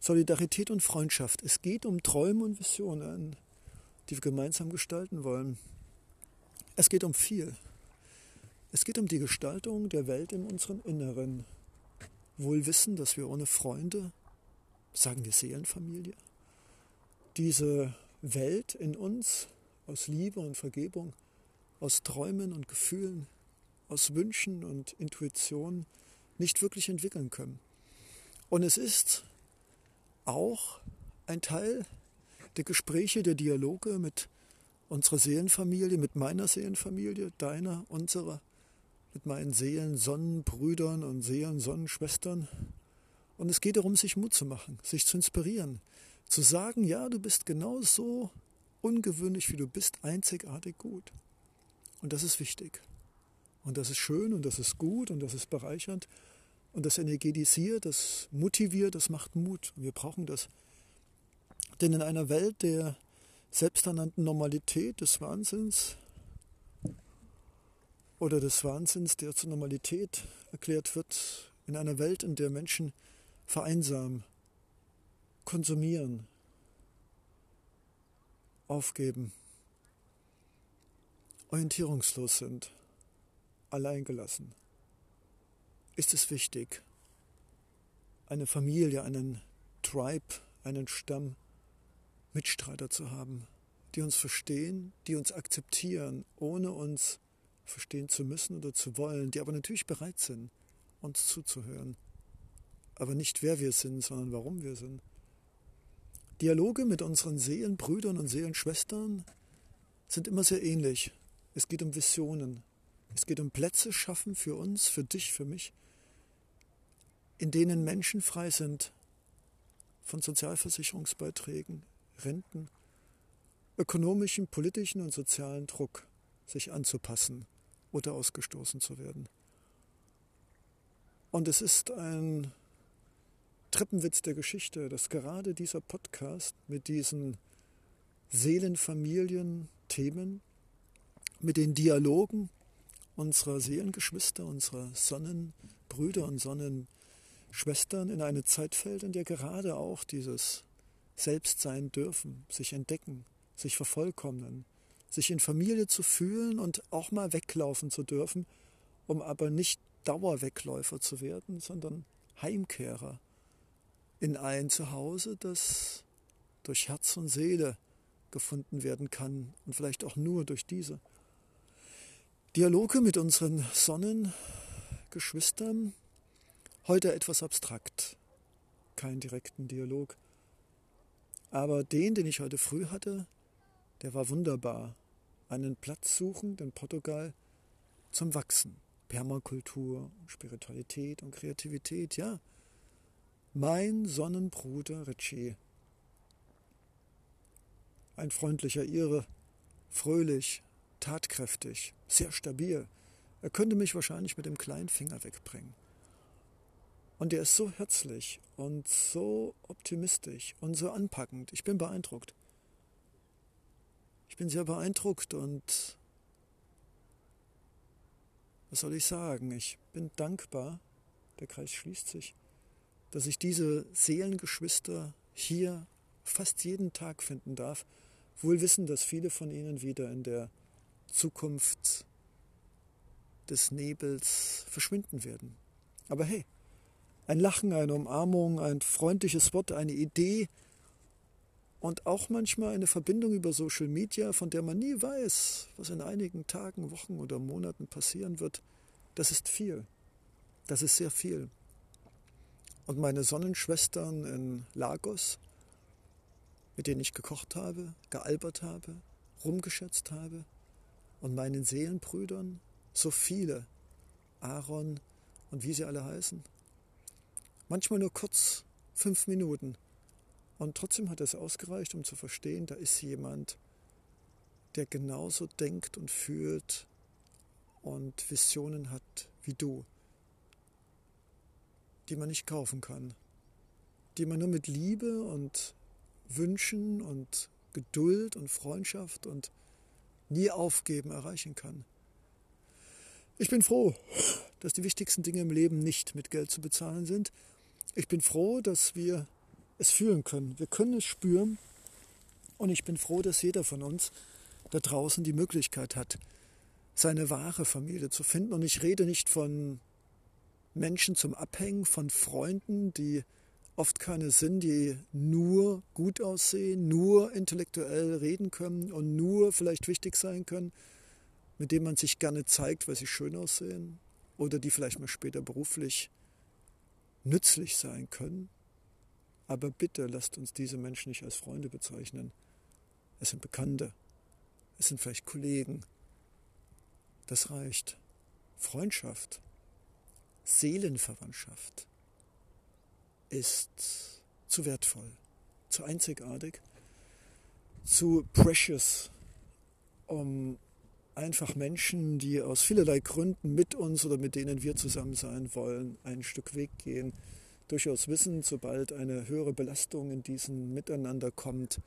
S1: Solidarität und Freundschaft, es geht um Träume und Visionen, die wir gemeinsam gestalten wollen. Es geht um viel. Es geht um die Gestaltung der Welt in unserem Inneren. Wohl wissen, dass wir ohne Freunde, sagen wir Seelenfamilie, diese Welt in uns aus Liebe und Vergebung, aus Träumen und Gefühlen, aus Wünschen und Intuition nicht wirklich entwickeln können. Und es ist auch ein Teil der Gespräche, der Dialoge mit unserer Seelenfamilie, mit meiner Seelenfamilie, deiner, unserer, mit meinen Seelensonnenbrüdern und Seelensonnenschwestern. Und es geht darum, sich Mut zu machen, sich zu inspirieren, zu sagen, ja, du bist genau so ungewöhnlich, wie du bist, einzigartig gut. Und das ist wichtig. Und das ist schön und das ist gut und das ist bereichernd und das energetisiert, das motiviert, das macht Mut. Und wir brauchen das. Denn in einer Welt der selbsternannten Normalität, des Wahnsinns, oder des Wahnsinns, der zur Normalität erklärt wird, in einer Welt, in der Menschen vereinsamen, konsumieren, aufgeben, orientierungslos sind, alleingelassen, ist es wichtig, eine Familie, einen Tribe, einen Stamm, Mitstreiter zu haben, die uns verstehen, die uns akzeptieren, ohne uns verstehen zu müssen oder zu wollen, die aber natürlich bereit sind, uns zuzuhören. Aber nicht wer wir sind, sondern warum wir sind. Dialoge mit unseren Seelenbrüdern und Seelenschwestern sind immer sehr ähnlich. Es geht um Visionen. Es geht um Plätze schaffen für uns, für dich, für mich, in denen Menschen frei sind von Sozialversicherungsbeiträgen, Renten, ökonomischen, politischen und sozialen Druck, sich anzupassen oder ausgestoßen zu werden. Und es ist ein Treppenwitz der Geschichte, dass gerade dieser Podcast mit diesen Seelenfamilien-Themen, mit den Dialogen unserer Seelengeschwister, unserer Sonnenbrüder und Sonnenschwestern in eine Zeit fällt, in der gerade auch dieses Selbstsein dürfen, sich entdecken, sich vervollkommnen, sich in Familie zu fühlen und auch mal weglaufen zu dürfen, um aber nicht Dauerwegläufer zu werden, sondern Heimkehrer in ein Zuhause, das durch Herz und Seele gefunden werden kann und vielleicht auch nur durch diese. Dialoge mit unseren Sonnengeschwistern, heute etwas abstrakt, keinen direkten Dialog. Aber den, den ich heute früh hatte, der war wunderbar. Einen Platz suchen in Portugal zum Wachsen. Permakultur, Spiritualität und Kreativität, ja. Mein Sonnenbruder Ritchie. Ein freundlicher Ire, fröhlich, tatkräftig, sehr stabil. Er könnte mich wahrscheinlich mit dem kleinen Finger wegbringen. Und er ist so herzlich und so optimistisch und so anpackend. Ich bin beeindruckt. Ich bin sehr beeindruckt und was soll ich sagen? Ich bin dankbar, der Kreis schließt sich, dass ich diese Seelengeschwister hier fast jeden Tag finden darf, wohl wissen, dass viele von ihnen wieder in der Zukunft des Nebels verschwinden werden. Aber hey, ein Lachen, eine Umarmung, ein freundliches Wort, eine Idee, und auch manchmal eine Verbindung über Social Media, von der man nie weiß, was in einigen Tagen, Wochen oder Monaten passieren wird, das ist viel. Das ist sehr viel. Und meine Sonnenschwestern in Lagos, mit denen ich gekocht habe, gealbert habe, rumgeschätzt habe und meinen Seelenbrüdern, so viele, Aaron und wie sie alle heißen. Manchmal nur kurz, fünf Minuten. Und trotzdem hat es ausgereicht, um zu verstehen, da ist jemand, der genauso denkt und fühlt und Visionen hat wie du, die man nicht kaufen kann, die man nur mit Liebe und Wünschen und Geduld und Freundschaft und nie aufgeben erreichen kann. Ich bin froh, dass die wichtigsten Dinge im Leben nicht mit Geld zu bezahlen sind. Ich bin froh, dass wir es fühlen können. Wir können es spüren. Und ich bin froh, dass jeder von uns da draußen die Möglichkeit hat, seine wahre Familie zu finden. Und ich rede nicht von Menschen zum Abhängen, von Freunden, die oft keine sind, die nur gut aussehen, nur intellektuell reden können und nur vielleicht wichtig sein können, mit denen man sich gerne zeigt, weil sie schön aussehen oder die vielleicht mal später beruflich nützlich sein können. Aber bitte lasst uns diese Menschen nicht als Freunde bezeichnen. Es sind Bekannte, es sind vielleicht Kollegen. Das reicht. Freundschaft, Seelenverwandtschaft ist zu wertvoll, zu einzigartig, zu precious, um einfach Menschen, die aus vielerlei Gründen mit uns oder mit denen wir zusammen sein wollen, ein Stück Weg gehen, durchaus wissen, sobald eine höhere Belastung in diesen Miteinander kommt,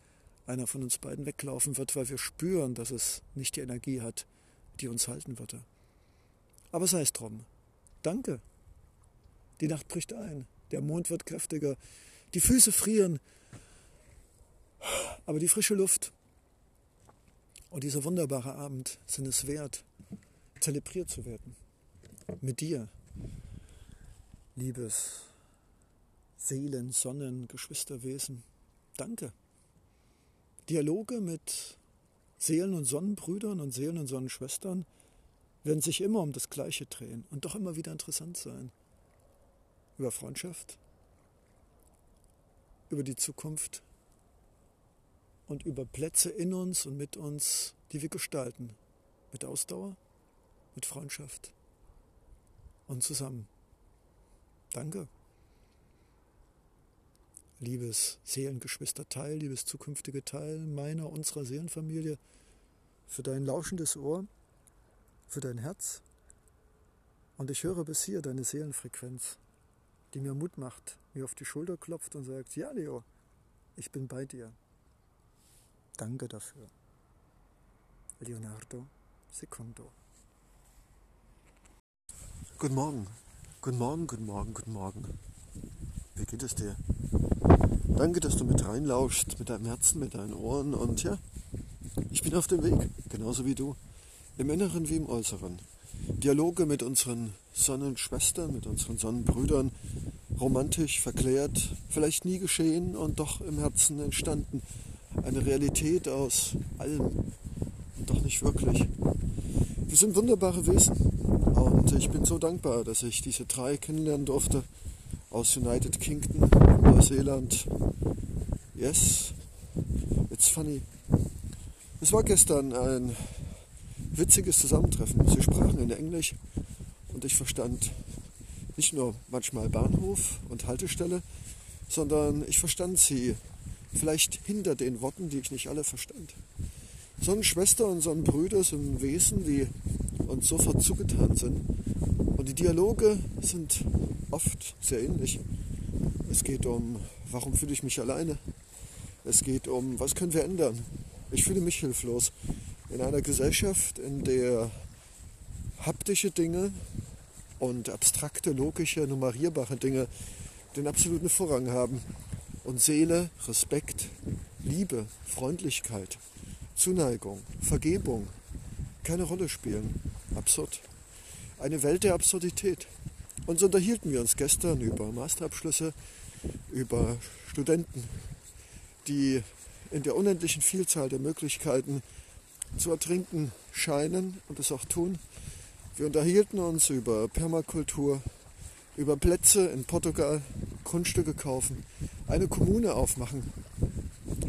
S1: einer von uns beiden weglaufen wird, weil wir spüren, dass es nicht die Energie hat, die uns halten würde. Aber sei es drum. Danke. Die Nacht bricht ein, der Mond wird kräftiger, die Füße frieren, aber die frische Luft und dieser wunderbare Abend sind es wert, zelebriert zu werden. Mit dir, liebes Seelen, Sonnen, Geschwisterwesen. Danke. Dialoge mit Seelen- und Sonnenbrüdern und Seelen- und Sonnenschwestern werden sich immer um das Gleiche drehen und doch immer wieder interessant sein. Über Freundschaft, über die Zukunft und über Plätze in uns und mit uns, die wir gestalten. Mit Ausdauer, mit Freundschaft und zusammen. Danke. Liebes Seelengeschwisterteil, liebes zukünftige Teil meiner, unserer Seelenfamilie, für dein lauschendes Ohr, für dein Herz. Und ich höre bis hier deine Seelenfrequenz, die mir Mut macht, mir auf die Schulter klopft und sagt, ja Leo, ich bin bei dir. Danke dafür. Leonardo Secondo. Guten Morgen, guten Morgen, guten Morgen, guten Morgen. Wie geht es dir? Danke, dass du mit reinlauschst, mit deinem Herzen, mit deinen Ohren und ja, ich bin auf dem Weg, genauso wie du, im Inneren wie im Äußeren. Dialoge mit unseren Sonnenschwestern, mit unseren Sonnenbrüdern, romantisch, verklärt, vielleicht nie geschehen und doch im Herzen entstanden eine Realität aus allem und doch nicht wirklich. Wir sind wunderbare Wesen und ich bin so dankbar, dass ich diese drei kennenlernen durfte aus United Kingdom, Neuseeland. Yes, it's funny. Es war gestern ein witziges Zusammentreffen. Sie sprachen in Englisch und ich verstand nicht nur manchmal Bahnhof und Haltestelle, sondern ich verstand sie vielleicht hinter den Worten, die ich nicht alle verstand. Sonnenschwester und Sonnenbrüder sind Wesen, die uns sofort zugetan sind. Und die Dialoge sind oft sehr ähnlich. Es geht um, warum fühle ich mich alleine? Es geht um, was können wir ändern? Ich fühle mich hilflos. In einer Gesellschaft, in der haptische Dinge und abstrakte, logische, nummerierbare Dinge den absoluten Vorrang haben und Seele, Respekt, Liebe, Freundlichkeit, Zuneigung, Vergebung keine Rolle spielen. Absurd. Eine Welt der Absurdität. Und so unterhielten wir uns gestern über Masterabschlüsse, über Studenten, die in der unendlichen Vielzahl der Möglichkeiten zu ertrinken scheinen und es auch tun. Wir unterhielten uns über Permakultur, über Plätze in Portugal, Grundstücke kaufen, eine Kommune aufmachen,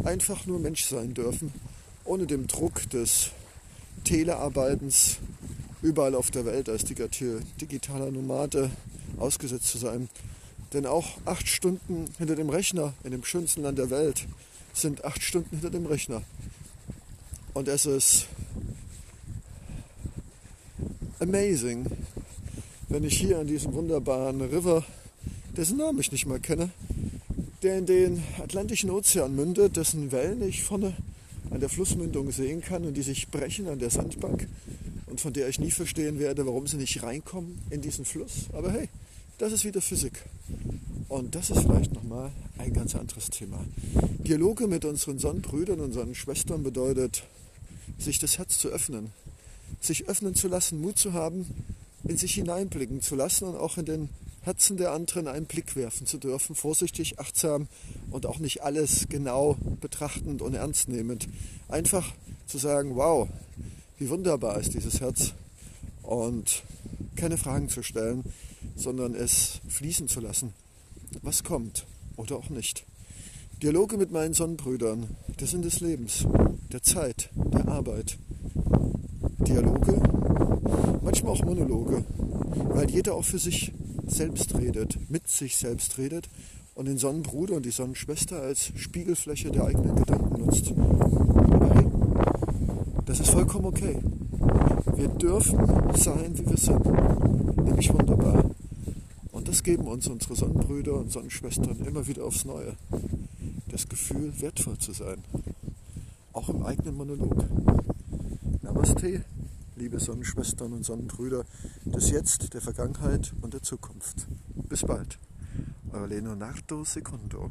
S1: einfach nur Mensch sein dürfen, ohne dem Druck des Telearbeitens überall auf der Welt als digitaler Nomade ausgesetzt zu sein. Denn auch acht Stunden hinter dem Rechner in dem schönsten Land der Welt sind acht Stunden hinter dem Rechner. Und es ist amazing, wenn ich hier an diesem wunderbaren River, dessen Namen ich nicht mal kenne, der in den Atlantischen Ozean mündet, dessen Wellen ich vorne an der Flussmündung sehen kann und die sich brechen an der Sandbank und von der ich nie verstehen werde, warum sie nicht reinkommen in diesen Fluss. Aber hey, das ist wieder Physik. Und das ist vielleicht nochmal ein ganz anderes Thema. Dialoge mit unseren Sonnenbrüdern und Sonnenschwestern bedeutet, sich das Herz zu öffnen, sich öffnen zu lassen, Mut zu haben, in sich hineinblicken zu lassen und auch in den Herzen der anderen einen Blick werfen zu dürfen, vorsichtig, achtsam und auch nicht alles genau betrachtend und ernst nehmend. Einfach zu sagen, wow, wie wunderbar ist dieses Herz und keine Fragen zu stellen, sondern es fließen zu lassen, was kommt oder auch nicht. Dialoge mit meinen Sonnenbrüdern, der Sinn des Lebens, der Zeit, der Arbeit. Dialoge, manchmal auch Monologe, weil jeder auch für sich selbst redet, mit sich selbst redet und den Sonnenbruder und die Sonnenschwester als Spiegelfläche der eigenen Gedanken nutzt. Aber hey, das ist vollkommen okay. Wir dürfen sein, wie wir sind, nämlich wunderbar. Und das geben uns unsere Sonnenbrüder und Sonnenschwestern immer wieder aufs Neue. Das Gefühl, wertvoll zu sein. Auch im eigenen Monolog. Namaste, liebe Sonnenschwestern und Sonnenbrüder des Jetzt, der Vergangenheit und der Zukunft. Bis bald. Euer Leonardo Secundo.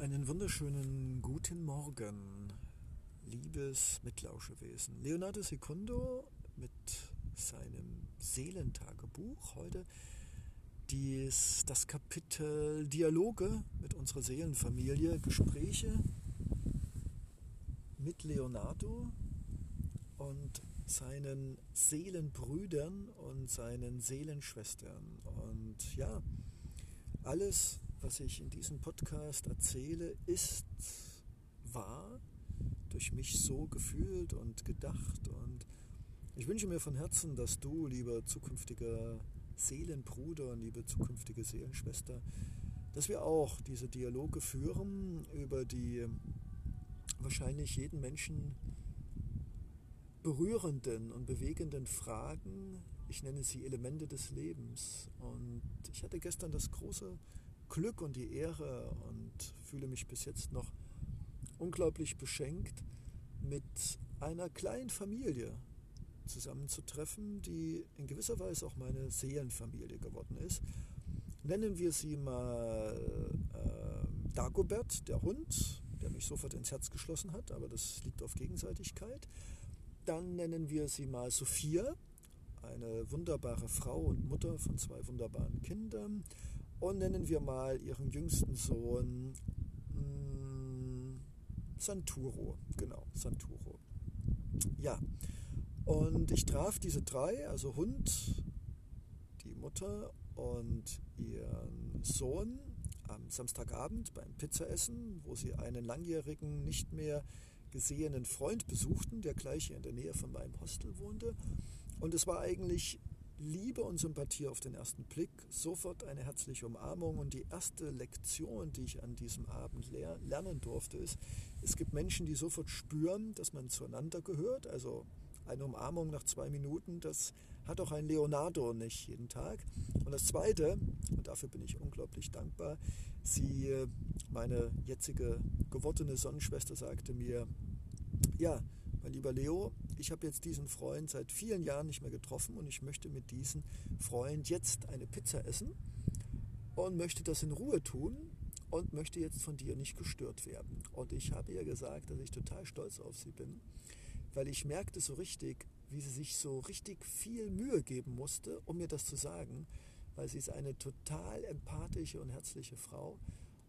S1: Einen wunderschönen guten Morgen, liebes Mitlauschewesen. Leonardo Secundo mit seinem Seelentagebuch heute dies, das Kapitel Dialoge mit unserer Seelenfamilie, Gespräche mit Leonardo und seinen Seelenbrüdern und seinen Seelenschwestern. Und ja, alles, was ich in diesem Podcast erzähle, ist wahr, durch mich so gefühlt und gedacht. Und ich wünsche mir von Herzen, dass du, lieber zukünftiger Seelenbruder liebe zukünftige Seelenschwester, dass wir auch diese Dialoge führen über die wahrscheinlich jeden Menschen berührenden und bewegenden Fragen. Ich nenne sie Elemente des Lebens. Und ich hatte gestern das große Glück und die Ehre und fühle mich bis jetzt noch unglaublich beschenkt, mit einer kleinen Familie zusammenzutreffen, die in gewisser Weise auch meine Seelenfamilie geworden ist. Nennen wir sie mal äh, Dagobert, der Hund, der mich sofort ins Herz geschlossen hat, aber das liegt auf Gegenseitigkeit. Dann nennen wir sie mal Sophia, eine wunderbare Frau und Mutter von zwei wunderbaren Kindern. Und nennen wir mal ihren jüngsten Sohn mh, hm, Santuro. Genau, Santuro. Ja, und ich traf diese drei, also Hund, die Mutter und ihren Sohn am Samstagabend beim Pizzaessen, wo sie einen langjährigen, nicht mehr gesehenen Freund besuchten, der gleich hier in der Nähe von meinem Hostel wohnte. Und es war eigentlich Liebe und Sympathie auf den ersten Blick, sofort eine herzliche Umarmung. Und die erste Lektion, die ich an diesem Abend lernen durfte, ist, es gibt Menschen, die sofort spüren, dass man zueinander gehört. Also eine Umarmung nach zwei Minuten, das hat auch ein Leonardo nicht jeden Tag. Und das Zweite, und dafür bin ich unglaublich dankbar, sie, meine jetzige gewordene Sonnenschwester, sagte mir, ja, mein lieber Leo, ich habe jetzt diesen Freund seit vielen Jahren nicht mehr getroffen und ich möchte mit diesem Freund jetzt eine Pizza essen und möchte das in Ruhe tun und möchte jetzt von dir nicht gestört werden. Und ich habe ihr gesagt, dass ich total stolz auf sie bin, weil ich merkte so richtig, wie sie sich so richtig viel Mühe geben musste, um mir das zu sagen, weil sie ist eine total empathische und herzliche Frau.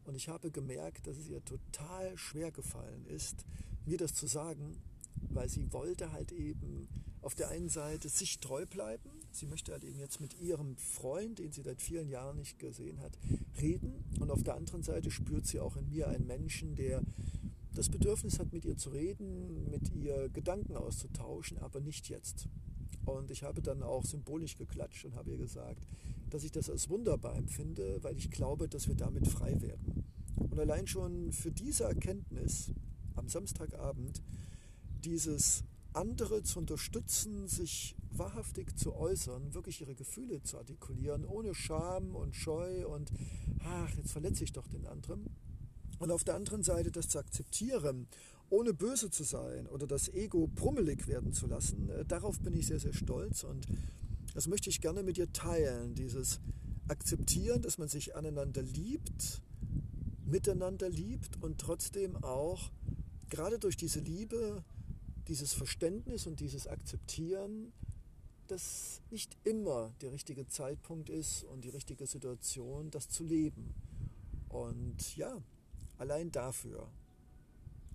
S1: Und ich habe gemerkt, dass es ihr total schwer gefallen ist, mir das zu sagen, weil sie wollte halt eben auf der einen Seite sich treu bleiben. Sie möchte halt eben jetzt mit ihrem Freund, den sie seit vielen Jahren nicht gesehen hat, reden. Und auf der anderen Seite spürt sie auch in mir einen Menschen, der das Bedürfnis hat, mit ihr zu reden, mit ihr Gedanken auszutauschen, aber nicht jetzt. Und ich habe dann auch symbolisch geklatscht und habe ihr gesagt, dass ich das als wunderbar empfinde, weil ich glaube, dass wir damit frei werden. Und allein schon für diese Erkenntnis am Samstagabend, dieses andere zu unterstützen, sich wahrhaftig zu äußern, wirklich ihre Gefühle zu artikulieren, ohne Scham und Scheu und, ach, jetzt verletze ich doch den anderen. Und auf der anderen Seite das zu akzeptieren, ohne böse zu sein oder das Ego brummelig werden zu lassen, äh, darauf bin ich sehr, sehr stolz und das möchte ich gerne mit dir teilen, dieses Akzeptieren, dass man sich aneinander liebt, miteinander liebt und trotzdem auch gerade durch diese Liebe, dieses Verständnis und dieses Akzeptieren, dass nicht immer der richtige Zeitpunkt ist und die richtige Situation, das zu leben. Und ja, allein dafür.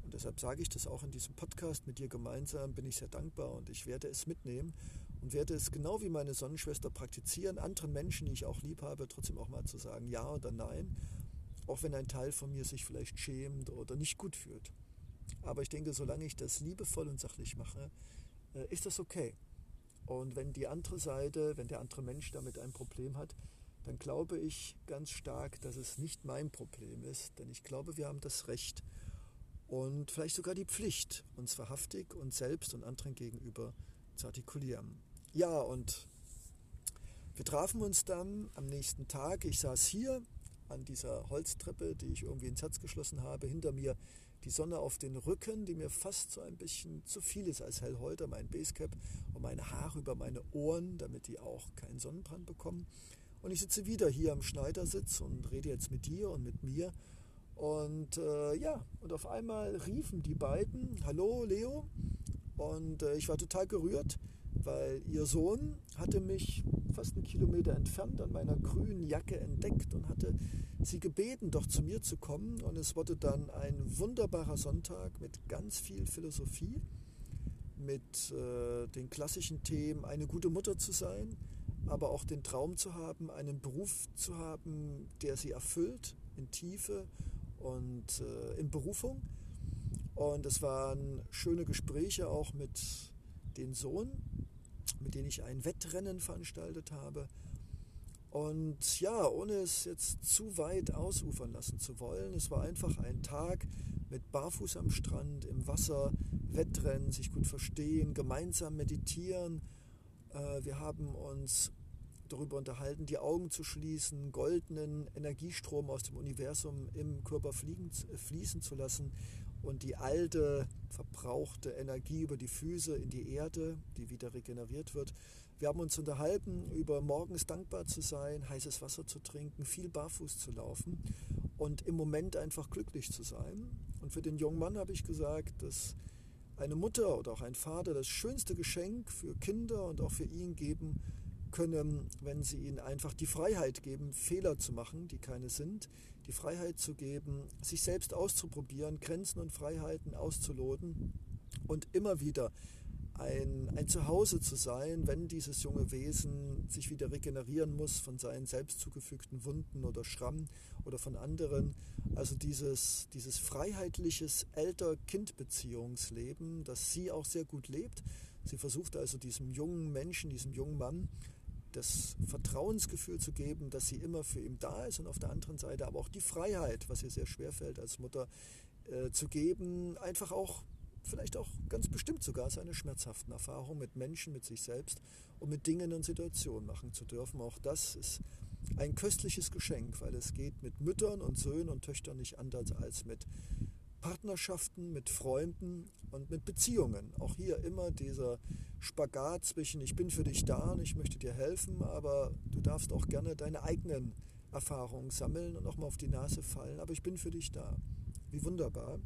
S1: Und deshalb sage ich das auch in diesem Podcast mit dir gemeinsam, bin ich sehr dankbar und ich werde es mitnehmen und werde es genau wie meine Sonnenschwester praktizieren, anderen Menschen, die ich auch lieb habe, trotzdem auch mal zu sagen Ja oder Nein, auch wenn ein Teil von mir sich vielleicht schämt oder nicht gut fühlt. Aber ich denke, solange ich das liebevoll und sachlich mache, äh, ist das okay. Und wenn die andere Seite, wenn der andere Mensch damit ein Problem hat, dann glaube ich ganz stark, dass es nicht mein Problem ist, denn ich glaube, wir haben das Recht und vielleicht sogar die Pflicht, uns wahrhaftig und selbst und anderen gegenüber zu artikulieren. Ja, und wir trafen uns dann am nächsten Tag. Ich saß hier an dieser Holztreppe, die ich irgendwie ins Herz geschlossen habe. Hinter mir die Sonne auf den Rücken, die mir fast so ein bisschen zu viel ist als Hellhäuter, mein Basecap und meine Haare über meine Ohren, damit die auch keinen Sonnenbrand bekommen. Und ich sitze wieder hier am Schneidersitz und rede jetzt mit dir und mit mir. Und äh, ja, und auf einmal riefen die beiden, hallo Leo. Und äh, ich war total gerührt, weil ihr Sohn hatte mich fast einen Kilometer entfernt an meiner grünen Jacke entdeckt und hatte sie gebeten, doch zu mir zu kommen. Und es wurde dann ein wunderbarer Sonntag mit ganz viel Philosophie, mit äh, den klassischen Themen, eine gute Mutter zu sein, aber auch den Traum zu haben, einen Beruf zu haben, der sie erfüllt in Tiefe und äh, in Berufung. Und es waren schöne Gespräche auch mit den Sohn, mit denen ich ein Wettrennen veranstaltet habe. Und ja, ohne es jetzt zu weit ausufern lassen zu wollen, es war einfach ein Tag mit Barfuß am Strand, im Wasser, Wettrennen, sich gut verstehen, gemeinsam meditieren. Äh, wir haben uns darüber unterhalten, die Augen zu schließen, goldenen Energiestrom aus dem Universum im Körper fliegen, fließen zu lassen und die alte, verbrauchte Energie über die Füße in die Erde, die wieder regeneriert wird. Wir haben uns unterhalten, über morgens dankbar zu sein, heißes Wasser zu trinken, viel barfuß zu laufen und im Moment einfach glücklich zu sein. Und für den jungen Mann habe ich gesagt, dass eine Mutter oder auch ein Vater das schönste Geschenk für Kinder und auch für ihn geben können, wenn sie ihnen einfach die Freiheit geben, Fehler zu machen, die keine sind, die Freiheit zu geben, sich selbst auszuprobieren, Grenzen und Freiheiten auszuloten und immer wieder ein, ein Zuhause zu sein, wenn dieses junge Wesen sich wieder regenerieren muss von seinen selbst zugefügten Wunden oder Schrammen oder von anderen. Also dieses, dieses freiheitliches Elter-Kind-Beziehungsleben, das sie auch sehr gut lebt. Sie versucht also diesem jungen Menschen, diesem jungen Mann, das Vertrauensgefühl zu geben, dass sie immer für ihn da ist und auf der anderen Seite aber auch die Freiheit, was ihr sehr schwer fällt als Mutter, äh, zu geben, einfach auch vielleicht auch ganz bestimmt sogar seine schmerzhaften Erfahrungen mit Menschen, mit sich selbst und mit Dingen und Situationen machen zu dürfen. Auch das ist ein köstliches Geschenk, weil es geht mit Müttern und Söhnen und Töchtern nicht anders als mit Partnerschaften, mit Freunden und mit Beziehungen. Auch hier immer dieser Spagat zwischen ich bin für dich da und ich möchte dir helfen, aber du darfst auch gerne deine eigenen Erfahrungen sammeln und auch mal auf die Nase fallen, aber ich bin für dich da. Wie wunderbar.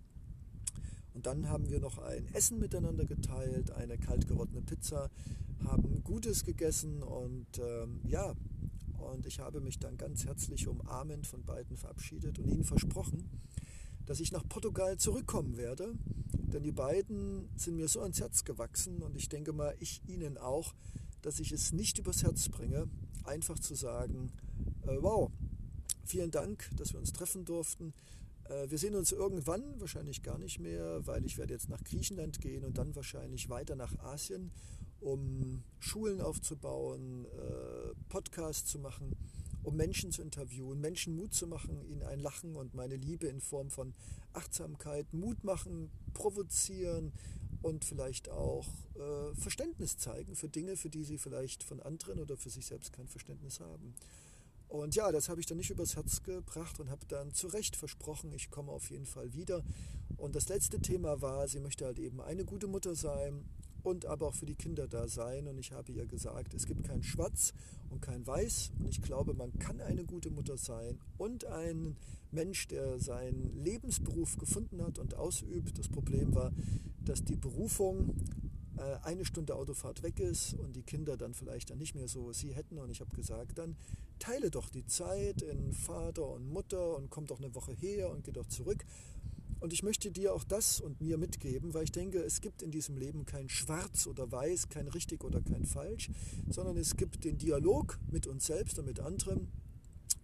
S1: Und dann haben wir noch ein Essen miteinander geteilt, eine kalt gewordene Pizza, haben Gutes gegessen und ähm, ja, und ich habe mich dann ganz herzlich umarmend von beiden verabschiedet und ihnen versprochen, dass ich nach Portugal zurückkommen werde. Denn die beiden sind mir so ans Herz gewachsen und ich denke mal, ich ihnen auch, dass ich es nicht übers Herz bringe, einfach zu sagen, äh, wow, vielen Dank, dass wir uns treffen durften. Äh, wir sehen uns irgendwann, wahrscheinlich gar nicht mehr, weil ich werde jetzt nach Griechenland gehen und dann wahrscheinlich weiter nach Asien, um Schulen aufzubauen, äh, Podcasts zu machen, um Menschen zu interviewen, Menschen Mut zu machen, ihnen ein Lachen und meine Liebe in Form von Achtsamkeit, Mut machen, provozieren und vielleicht auch äh, Verständnis zeigen für Dinge, für die sie vielleicht von anderen oder für sich selbst kein Verständnis haben. Und ja, das habe ich dann nicht übers Herz gebracht und habe dann zu Recht versprochen, ich komme auf jeden Fall wieder. Und das letzte Thema war, sie möchte halt eben eine gute Mutter sein und aber auch für die Kinder da sein. Und ich habe ihr gesagt, es gibt kein Schwarz und kein Weiß. Und ich glaube, man kann eine gute Mutter sein und ein Mensch, der seinen Lebensberuf gefunden hat und ausübt. Das Problem war, dass die Berufung äh, eine Stunde Autofahrt weg ist und die Kinder dann vielleicht dann nicht mehr so sie hätten. Und ich habe gesagt, dann teile doch die Zeit in Vater und Mutter und komm doch eine Woche her und geh doch zurück. Und ich möchte dir auch das und mir mitgeben, weil ich denke, es gibt in diesem Leben kein Schwarz oder Weiß, kein richtig oder kein Falsch, sondern es gibt den Dialog mit uns selbst und mit anderen.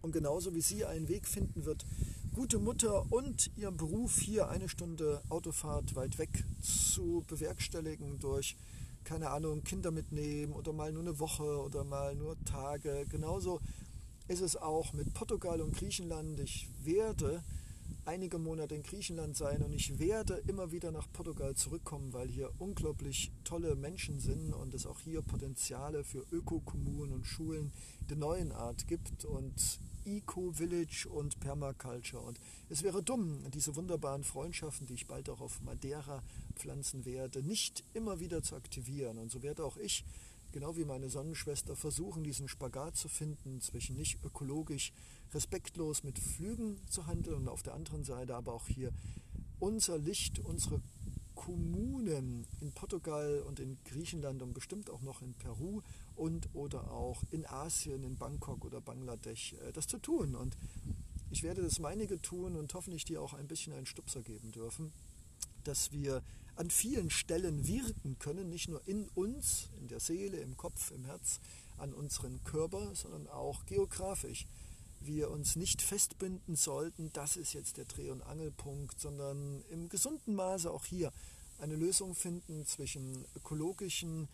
S1: Und genauso wie sie einen Weg finden wird, gute Mutter und ihren Beruf hier eine Stunde Autofahrt weit weg zu bewerkstelligen durch, keine Ahnung, Kinder mitnehmen oder mal nur eine Woche oder mal nur Tage. Genauso ist es auch mit Portugal und Griechenland. Ich werde einige Monate in Griechenland sein und ich werde immer wieder nach Portugal zurückkommen, weil hier unglaublich tolle Menschen sind und es auch hier Potenziale für Ökokommunen und Schulen der neuen Art gibt und Eco-Village und Permaculture. Und es wäre dumm, diese wunderbaren Freundschaften, die ich bald auch auf Madeira pflanzen werde, nicht immer wieder zu aktivieren. Und so werde auch ich, genau wie meine Sonnenschwester, versuchen, diesen Spagat zu finden zwischen nicht ökologisch respektlos mit Flügen zu handeln und auf der anderen Seite aber auch hier unser Licht, unsere Kommunen in Portugal und in Griechenland und bestimmt auch noch in Peru und oder auch in Asien, in Bangkok oder Bangladesch, äh, das zu tun. Und ich werde das meinige tun und hoffentlich dir auch ein bisschen einen Stupser geben dürfen, dass wir an vielen Stellen wirken können, nicht nur in uns, in der Seele, im Kopf, im Herz, an unseren Körper, sondern auch geografisch. Wir uns nicht festbinden sollten, das ist jetzt der Dreh- und Angelpunkt, sondern im gesunden Maße auch hier eine Lösung finden zwischen ökologischen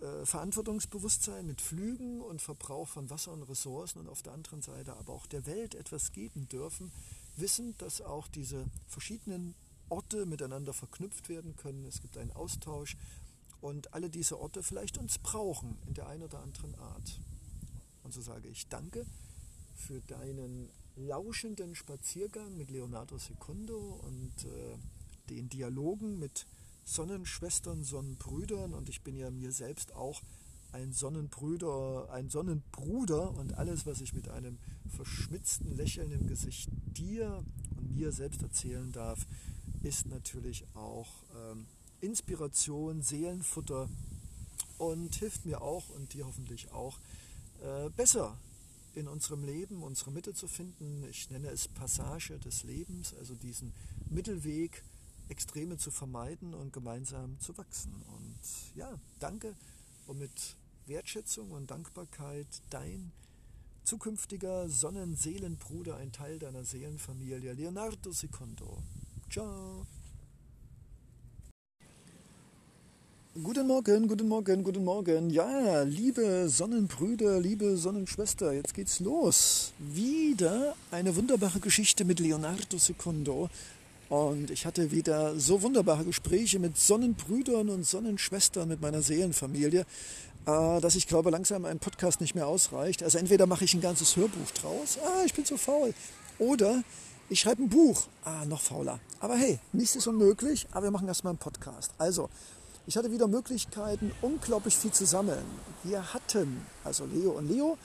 S1: äh, Verantwortungsbewusstsein mit Flügen und Verbrauch von Wasser und Ressourcen und auf der anderen Seite aber auch der Welt etwas geben dürfen, wissend, dass auch diese verschiedenen Orte miteinander verknüpft werden können. Es gibt einen Austausch und alle diese Orte vielleicht uns brauchen in der einen oder anderen Art. Und so sage ich Danke für deinen lauschenden Spaziergang mit Leonardo Secundo und äh, den Dialogen mit Sonnenschwestern, Sonnenbrüdern. Und ich bin ja mir selbst auch ein Sonnenbrüder, ein Sonnenbruder. Und alles, was ich mit einem verschmitzten Lächeln im Gesicht dir und mir selbst erzählen darf, ist natürlich auch ähm, Inspiration, Seelenfutter. Und hilft mir auch und dir hoffentlich auch äh, besser in unserem Leben unsere Mitte zu finden. Ich nenne es Passage des Lebens, also diesen Mittelweg Extreme zu vermeiden und gemeinsam zu wachsen. Und ja, danke und mit Wertschätzung und Dankbarkeit dein zukünftiger Sonnenseelenbruder, ein Teil deiner Seelenfamilie, Leonardo Secondo. Ciao. Guten Morgen, guten Morgen, guten Morgen. Ja, liebe Sonnenbrüder, liebe Sonnenschwester, jetzt geht's los. Wieder eine wunderbare Geschichte mit Leonardo Secondo und ich hatte wieder so wunderbare Gespräche mit Sonnenbrüdern und Sonnenschwestern mit meiner Seelenfamilie, äh, dass ich glaube, langsam ein Podcast nicht mehr ausreicht. Also entweder mache ich ein ganzes Hörbuch draus, ah, ich bin zu faul, oder ich schreibe ein Buch, ah, noch fauler. Aber hey, nichts ist unmöglich, aber wir machen erstmal einen Podcast. Also, ich hatte wieder Möglichkeiten, unglaublich viel zu sammeln. Wir hatten, also Leo und Leo,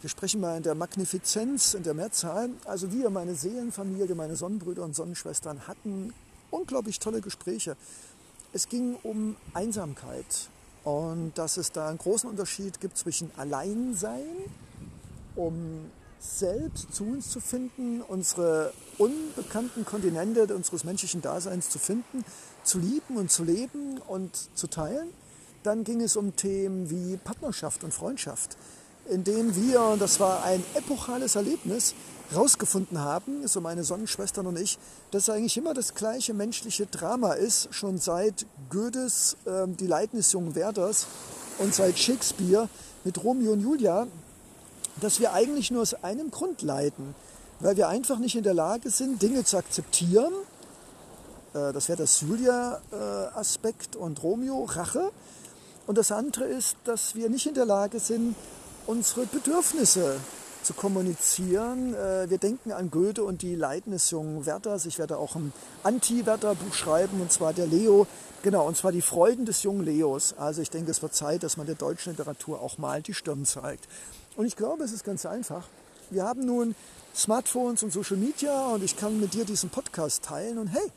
S1: wir sprechen mal in der Magnifizenz, in der Mehrzahl. Also wir, meine Seelenfamilie, meine Sonnenbrüder und Sonnenschwestern hatten unglaublich tolle Gespräche. Es ging um Einsamkeit und dass es da einen großen Unterschied gibt zwischen Alleinsein, um selbst zu uns zu finden, unsere unbekannten Kontinente unseres menschlichen Daseins zu finden, zu lieben und zu leben und zu teilen. Dann ging es um Themen wie Partnerschaft und Freundschaft in dem wir, und das war ein epochales Erlebnis, rausgefunden haben, so meine Sonnenschwestern und ich, dass eigentlich immer das gleiche menschliche Drama ist, schon seit Goethes äh, Die Leiden des jungen Werders und seit Shakespeare mit Romeo und Julia, dass wir eigentlich nur aus einem Grund leiden, weil wir einfach nicht in der Lage sind, Dinge zu akzeptieren. Äh, das wäre das Julia-Aspekt und Romeo, Rache. Und das andere ist, dass wir nicht in der Lage sind, unsere Bedürfnisse zu kommunizieren. Äh, wir denken an Goethe und die Leiden des jungen Werthers. Ich werde auch ein Anti-Werther-Buch schreiben, und zwar der Leo. Genau, und zwar die Freuden des jungen Leos. Also ich denke, es wird Zeit, dass man der deutschen Literatur auch mal die Stirn zeigt. Und ich glaube, es ist ganz einfach. Wir haben nun Smartphones und Social Media und ich kann mit dir diesen Podcast teilen. Und hey,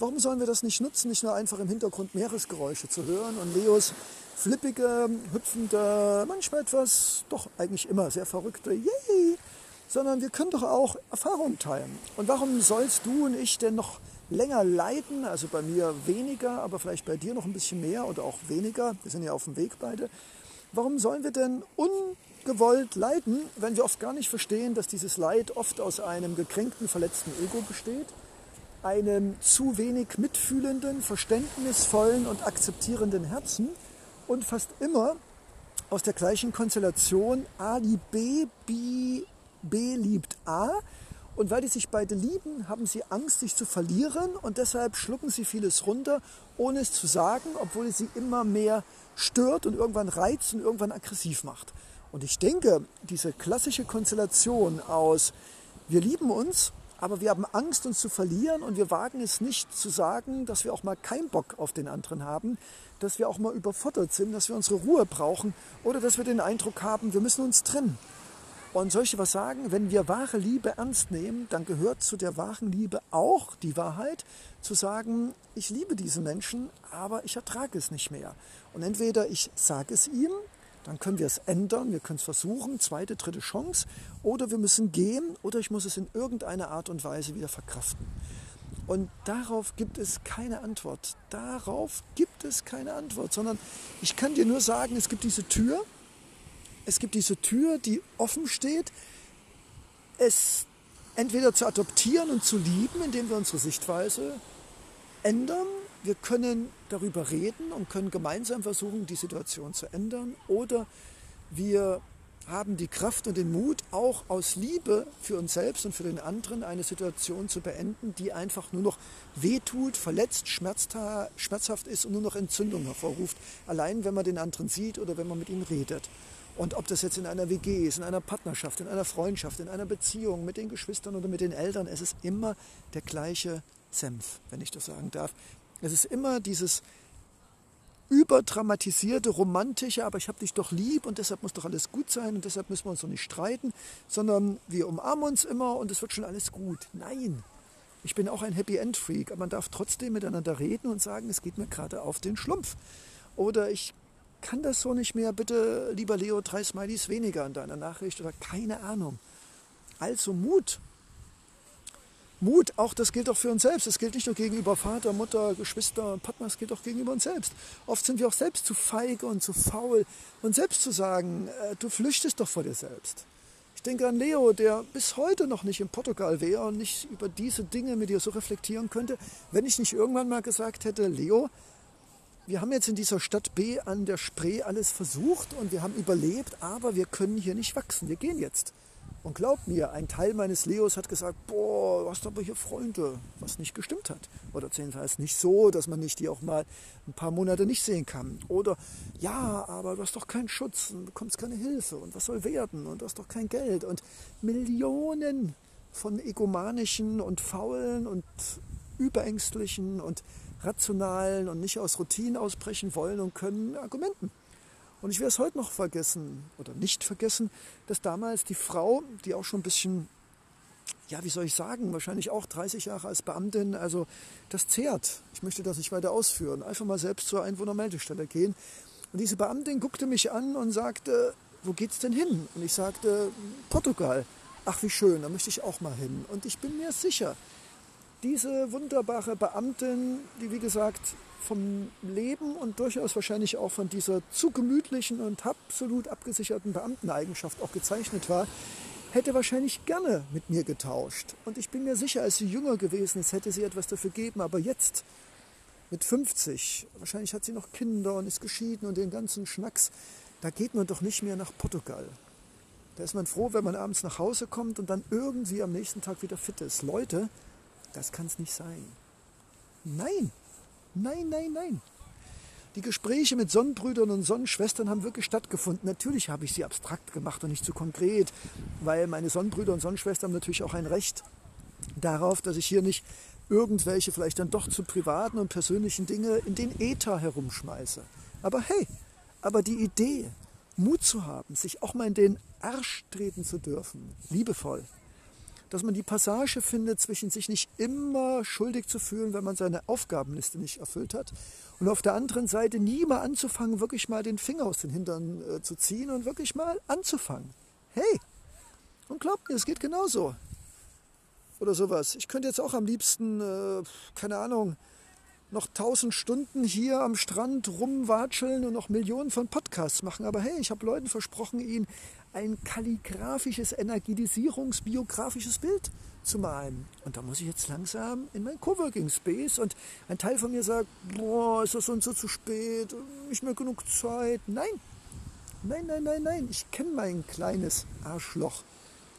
S1: warum sollen wir das nicht nutzen, nicht nur einfach im Hintergrund Meeresgeräusche zu hören und Leos flippige, hüpfende, manchmal etwas, doch eigentlich immer sehr verrückte, yay, sondern wir können doch auch Erfahrungen teilen. Und warum sollst du und ich denn noch länger leiden? Also bei mir weniger, aber vielleicht bei dir noch ein bisschen mehr oder auch weniger. Wir sind ja auf dem Weg beide. Warum sollen wir denn ungewollt leiden, wenn wir oft gar nicht verstehen, dass dieses Leid oft aus einem gekränkten, verletzten Ego besteht? Einem zu wenig mitfühlenden, verständnisvollen und akzeptierenden Herzen und fast immer aus der gleichen Konstellation A liebt B, B, B liebt A. Und weil die sich beide lieben, haben sie Angst, sich zu verlieren und deshalb schlucken sie vieles runter, ohne es zu sagen, obwohl es sie immer mehr stört und irgendwann reizt und irgendwann aggressiv macht. Und ich denke, diese klassische Konstellation aus wir lieben uns aber wir haben Angst, uns zu verlieren und wir wagen es nicht zu sagen, dass wir auch mal keinen Bock auf den anderen haben, dass wir auch mal überfordert sind, dass wir unsere Ruhe brauchen oder dass wir den Eindruck haben, wir müssen uns trennen. Und solche was sagen, wenn wir wahre Liebe ernst nehmen, dann gehört zu der wahren Liebe auch die Wahrheit, zu sagen, ich liebe diesen Menschen, aber ich ertrage es nicht mehr. Und entweder ich sage es ihm dann können wir es ändern, wir können es versuchen, zweite, dritte Chance, oder wir müssen gehen oder ich muss es in irgendeiner Art und Weise wieder verkraften. Und darauf gibt es keine Antwort. Darauf gibt es keine Antwort, sondern ich kann dir nur sagen, es gibt diese Tür, es gibt diese Tür, die offen steht, es entweder zu adoptieren und zu lieben, indem wir unsere Sichtweise ändern wir können darüber reden und können gemeinsam versuchen, die Situation zu ändern. Oder wir haben die Kraft und den Mut, auch aus Liebe für uns selbst und für den anderen eine Situation zu beenden, die einfach nur noch wehtut, verletzt, schmerzhaft ist und nur noch Entzündung hervorruft. Allein wenn man den anderen sieht oder wenn man mit ihm redet. Und ob das jetzt in einer WG ist, in einer Partnerschaft, in einer Freundschaft, in einer Beziehung mit den Geschwistern oder mit den Eltern, es ist immer der gleiche Senf, wenn ich das sagen darf. Es ist immer dieses überdramatisierte, romantische, aber ich habe dich doch lieb und deshalb muss doch alles gut sein und deshalb müssen wir uns doch nicht streiten, sondern wir umarmen uns immer und es wird schon alles gut. Nein, ich bin auch ein Happy End Freak, aber man darf trotzdem miteinander reden und sagen, es geht mir gerade auf den Schlumpf. Oder ich kann das so nicht mehr, bitte, lieber Leo, drei Smileys weniger in deiner Nachricht oder keine Ahnung. Also Mut, Mut, auch das gilt auch für uns selbst. Das gilt nicht nur gegenüber Vater, Mutter, Geschwister, Partner, es gilt auch gegenüber uns selbst. Oft sind wir auch selbst zu feige und zu faul, uns selbst zu sagen, äh, du flüchtest doch vor dir selbst. Ich denke an Leo, der bis heute noch nicht in Portugal wäre und nicht über diese Dinge mit dir so reflektieren könnte, wenn ich nicht irgendwann mal gesagt hätte, Leo, wir haben jetzt in dieser Stadt B an der Spree alles versucht und wir haben überlebt, aber wir können hier nicht wachsen. Wir gehen jetzt. Und glaubt mir, ein Teil meines Leos hat gesagt, boah, du hast aber hier Freunde, was nicht gestimmt hat. Oder jedenfalls nicht so, dass man nicht die auch mal ein paar Monate nicht sehen kann. Oder ja, aber du hast doch keinen Schutz und bekommst keine Hilfe und was soll werden und du hast doch kein Geld. Und Millionen von egomanischen und faulen und überängstlichen und rationalen und nicht aus Routinen ausbrechen wollen und können Argumenten. Und ich werde es heute noch vergessen oder nicht vergessen, dass damals die Frau, die auch schon ein bisschen, ja, wie soll ich sagen, wahrscheinlich auch 30 Jahre als Beamtin, also das zehrt. Ich möchte das nicht weiter ausführen. Einfach mal selbst zur Einwohnermeldestelle gehen. Und diese Beamtin guckte mich an und sagte, wo geht's denn hin? Und ich sagte, Portugal. Ach, wie schön, da möchte ich auch mal hin. Und ich bin mir sicher, diese wunderbare Beamtin, die wie gesagt vom Leben und durchaus wahrscheinlich auch von dieser zu gemütlichen und absolut abgesicherten Beamteneigenschaft auch gezeichnet war, hätte wahrscheinlich gerne mit mir getauscht. Und ich bin mir sicher, als sie jünger gewesen ist, hätte sie etwas dafür gegeben. Aber jetzt, mit 50, wahrscheinlich hat sie noch Kinder und ist geschieden und den ganzen Schnacks, da geht man doch nicht mehr nach Portugal. Da ist man froh, wenn man abends nach Hause kommt und dann irgendwie am nächsten Tag wieder fit ist. Leute, das kann es nicht sein. Nein, nein, nein, nein. Die Gespräche mit Sonnenbrüdern und Sonnenschwestern haben wirklich stattgefunden. Natürlich habe ich sie abstrakt gemacht und nicht zu konkret, weil meine Sonnenbrüder und Sonnenschwestern haben natürlich auch ein Recht darauf, dass ich hier nicht irgendwelche vielleicht dann doch zu privaten und persönlichen Dinge in den Äther herumschmeiße. Aber hey, aber die Idee, Mut zu haben, sich auch mal in den Arsch treten zu dürfen, liebevoll, dass man die Passage findet, zwischen sich nicht immer schuldig zu fühlen, wenn man seine Aufgabenliste nicht erfüllt hat. Und auf der anderen Seite nie mal anzufangen, wirklich mal den Finger aus den Hintern äh, zu ziehen und wirklich mal anzufangen. Hey, und glaubt mir, es geht genauso. Oder sowas. Ich könnte jetzt auch am liebsten, äh, keine Ahnung, noch tausend Stunden hier am Strand rumwatscheln und noch Millionen von Podcasts machen. Aber hey, ich habe Leuten versprochen, ihnen ein kalligraphisches, energetisierungsbiografisches Bild zu malen. Und da muss ich jetzt langsam in mein Coworking Space und ein Teil von mir sagt, boah, ist das und so zu spät, nicht mehr genug Zeit. Nein, nein, nein, nein, nein. Ich kenne mein kleines Arschloch,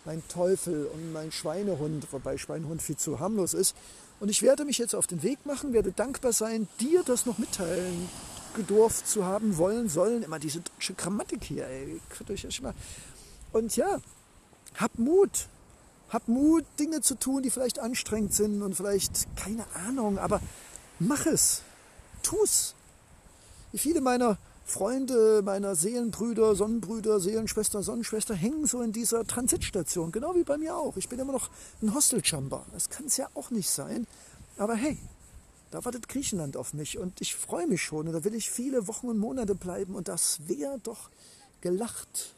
S1: mein Teufel und mein Schweinehund, wobei Schweinehund viel zu harmlos ist. Und ich werde mich jetzt auf den Weg machen, werde dankbar sein, dir das noch mitteilen gedurft zu haben, wollen, sollen. Immer diese deutsche Grammatik hier, ey. Und ja, hab Mut. Hab Mut, Dinge zu tun, die vielleicht anstrengend sind und vielleicht keine Ahnung, aber mach es. Tu's. Wie viele meiner Freunde, meiner Seelenbrüder, Sonnenbrüder, Seelenschwester, Sonnenschwester hängen so in dieser Transitstation, genau wie bei mir auch. Ich bin immer noch ein Hosteljumper. Das kann es ja auch nicht sein. Aber hey, da wartet Griechenland auf mich und ich freue mich schon und da will ich viele Wochen und Monate bleiben und das wäre doch gelacht,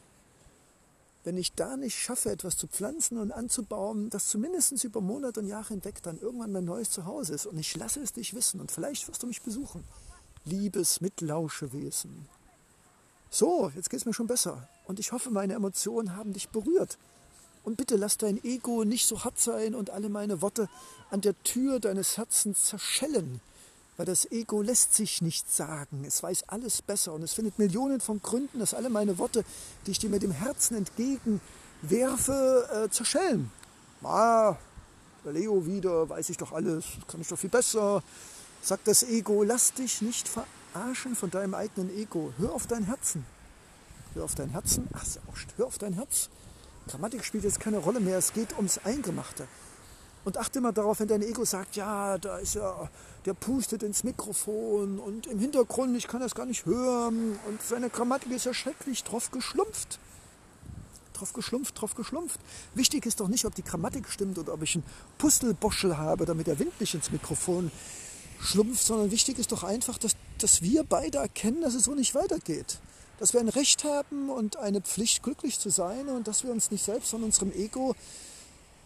S1: wenn ich da nicht schaffe, etwas zu pflanzen und anzubauen, das zumindest über Monate und Jahre hinweg dann irgendwann mein neues Zuhause ist und ich lasse es dich wissen und vielleicht wirst du mich besuchen liebes Mitlauschewesen. So, jetzt geht es mir schon besser. Und ich hoffe, meine Emotionen haben dich berührt. Und bitte lass dein Ego nicht so hart sein und alle meine Worte an der Tür deines Herzens zerschellen. Weil das Ego lässt sich nicht sagen. Es weiß alles besser und es findet Millionen von Gründen, dass alle meine Worte, die ich dir mit dem Herzen entgegenwerfe, äh, zerschellen. Ah, der Leo wieder, weiß ich doch alles, kann ich doch viel besser. Sagt das Ego, lass dich nicht verarschen von deinem eigenen Ego. Hör auf dein Herzen. Hör auf dein Herzen. Ach, hör auf dein Herz. Grammatik spielt jetzt keine Rolle mehr. Es geht ums Eingemachte. Und achte mal darauf, wenn dein Ego sagt, ja, da ist ja, der pustet ins Mikrofon und im Hintergrund, ich kann das gar nicht hören und seine Grammatik ist ja schrecklich drauf geschlumpft. Drauf geschlumpft, drauf geschlumpft. Wichtig ist doch nicht, ob die Grammatik stimmt oder ob ich einen Pustelboschel habe, damit der Wind nicht ins Mikrofon schlumpft, sondern wichtig ist doch einfach, dass, dass wir beide erkennen, dass es so nicht weitergeht. Dass wir ein Recht haben und eine Pflicht, glücklich zu sein und dass wir uns nicht selbst von unserem Ego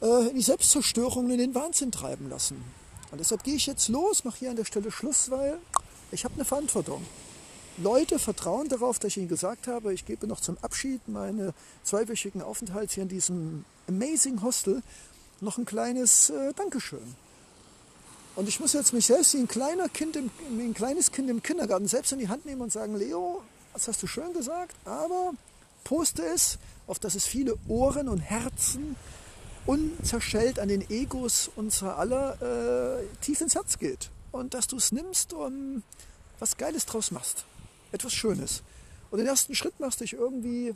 S1: äh, in die Selbstzerstörung und in den Wahnsinn treiben lassen. Und deshalb gehe ich jetzt los, mache hier an der Stelle Schluss, weil ich habe eine Verantwortung. Leute vertrauen darauf, dass ich ihnen gesagt habe, ich gebe noch zum Abschied meine zweiwöchigen Aufenthalts hier in diesem Amazing Hostel noch ein kleines äh, Dankeschön. Und ich muss jetzt mich selbst wie ein, kleiner kind im, wie ein kleines Kind im Kindergarten selbst in die Hand nehmen und sagen, Leo, das hast du schön gesagt, aber poste es, auf dass es viele Ohren und Herzen unzerschellt an den Egos unserer aller äh, tief ins Herz geht. Und dass du es nimmst und was Geiles draus machst. Etwas Schönes. Und den ersten Schritt machst, dich irgendwie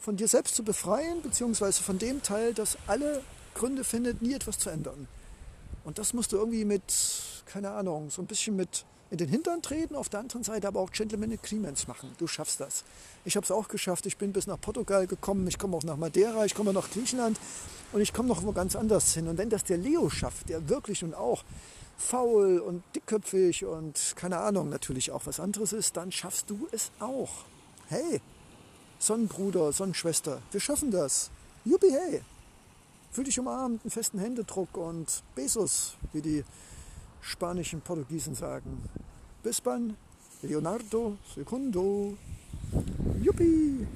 S1: von dir selbst zu befreien, beziehungsweise von dem Teil, das alle Gründe findet, nie etwas zu ändern. Und das musst du irgendwie mit, keine Ahnung, so ein bisschen mit in den Hintern treten, auf der anderen Seite aber auch Gentleman Agreements machen. Du schaffst das. Ich habe es auch geschafft. Ich bin bis nach Portugal gekommen, ich komme auch nach Madeira, ich komme nach Griechenland und ich komme noch wo ganz anders hin. Und wenn das der Leo schafft, der wirklich und auch faul und dickköpfig und keine Ahnung natürlich auch was anderes ist, dann schaffst du es auch. Hey, Sonnenbruder, Sonnenschwester, wir schaffen das. Juppie, hey. Fühl dich umarmt, einen festen Händedruck und Besos, wie die spanischen Portugiesen sagen. Bis dann, Leonardo Secundo. Yuppie!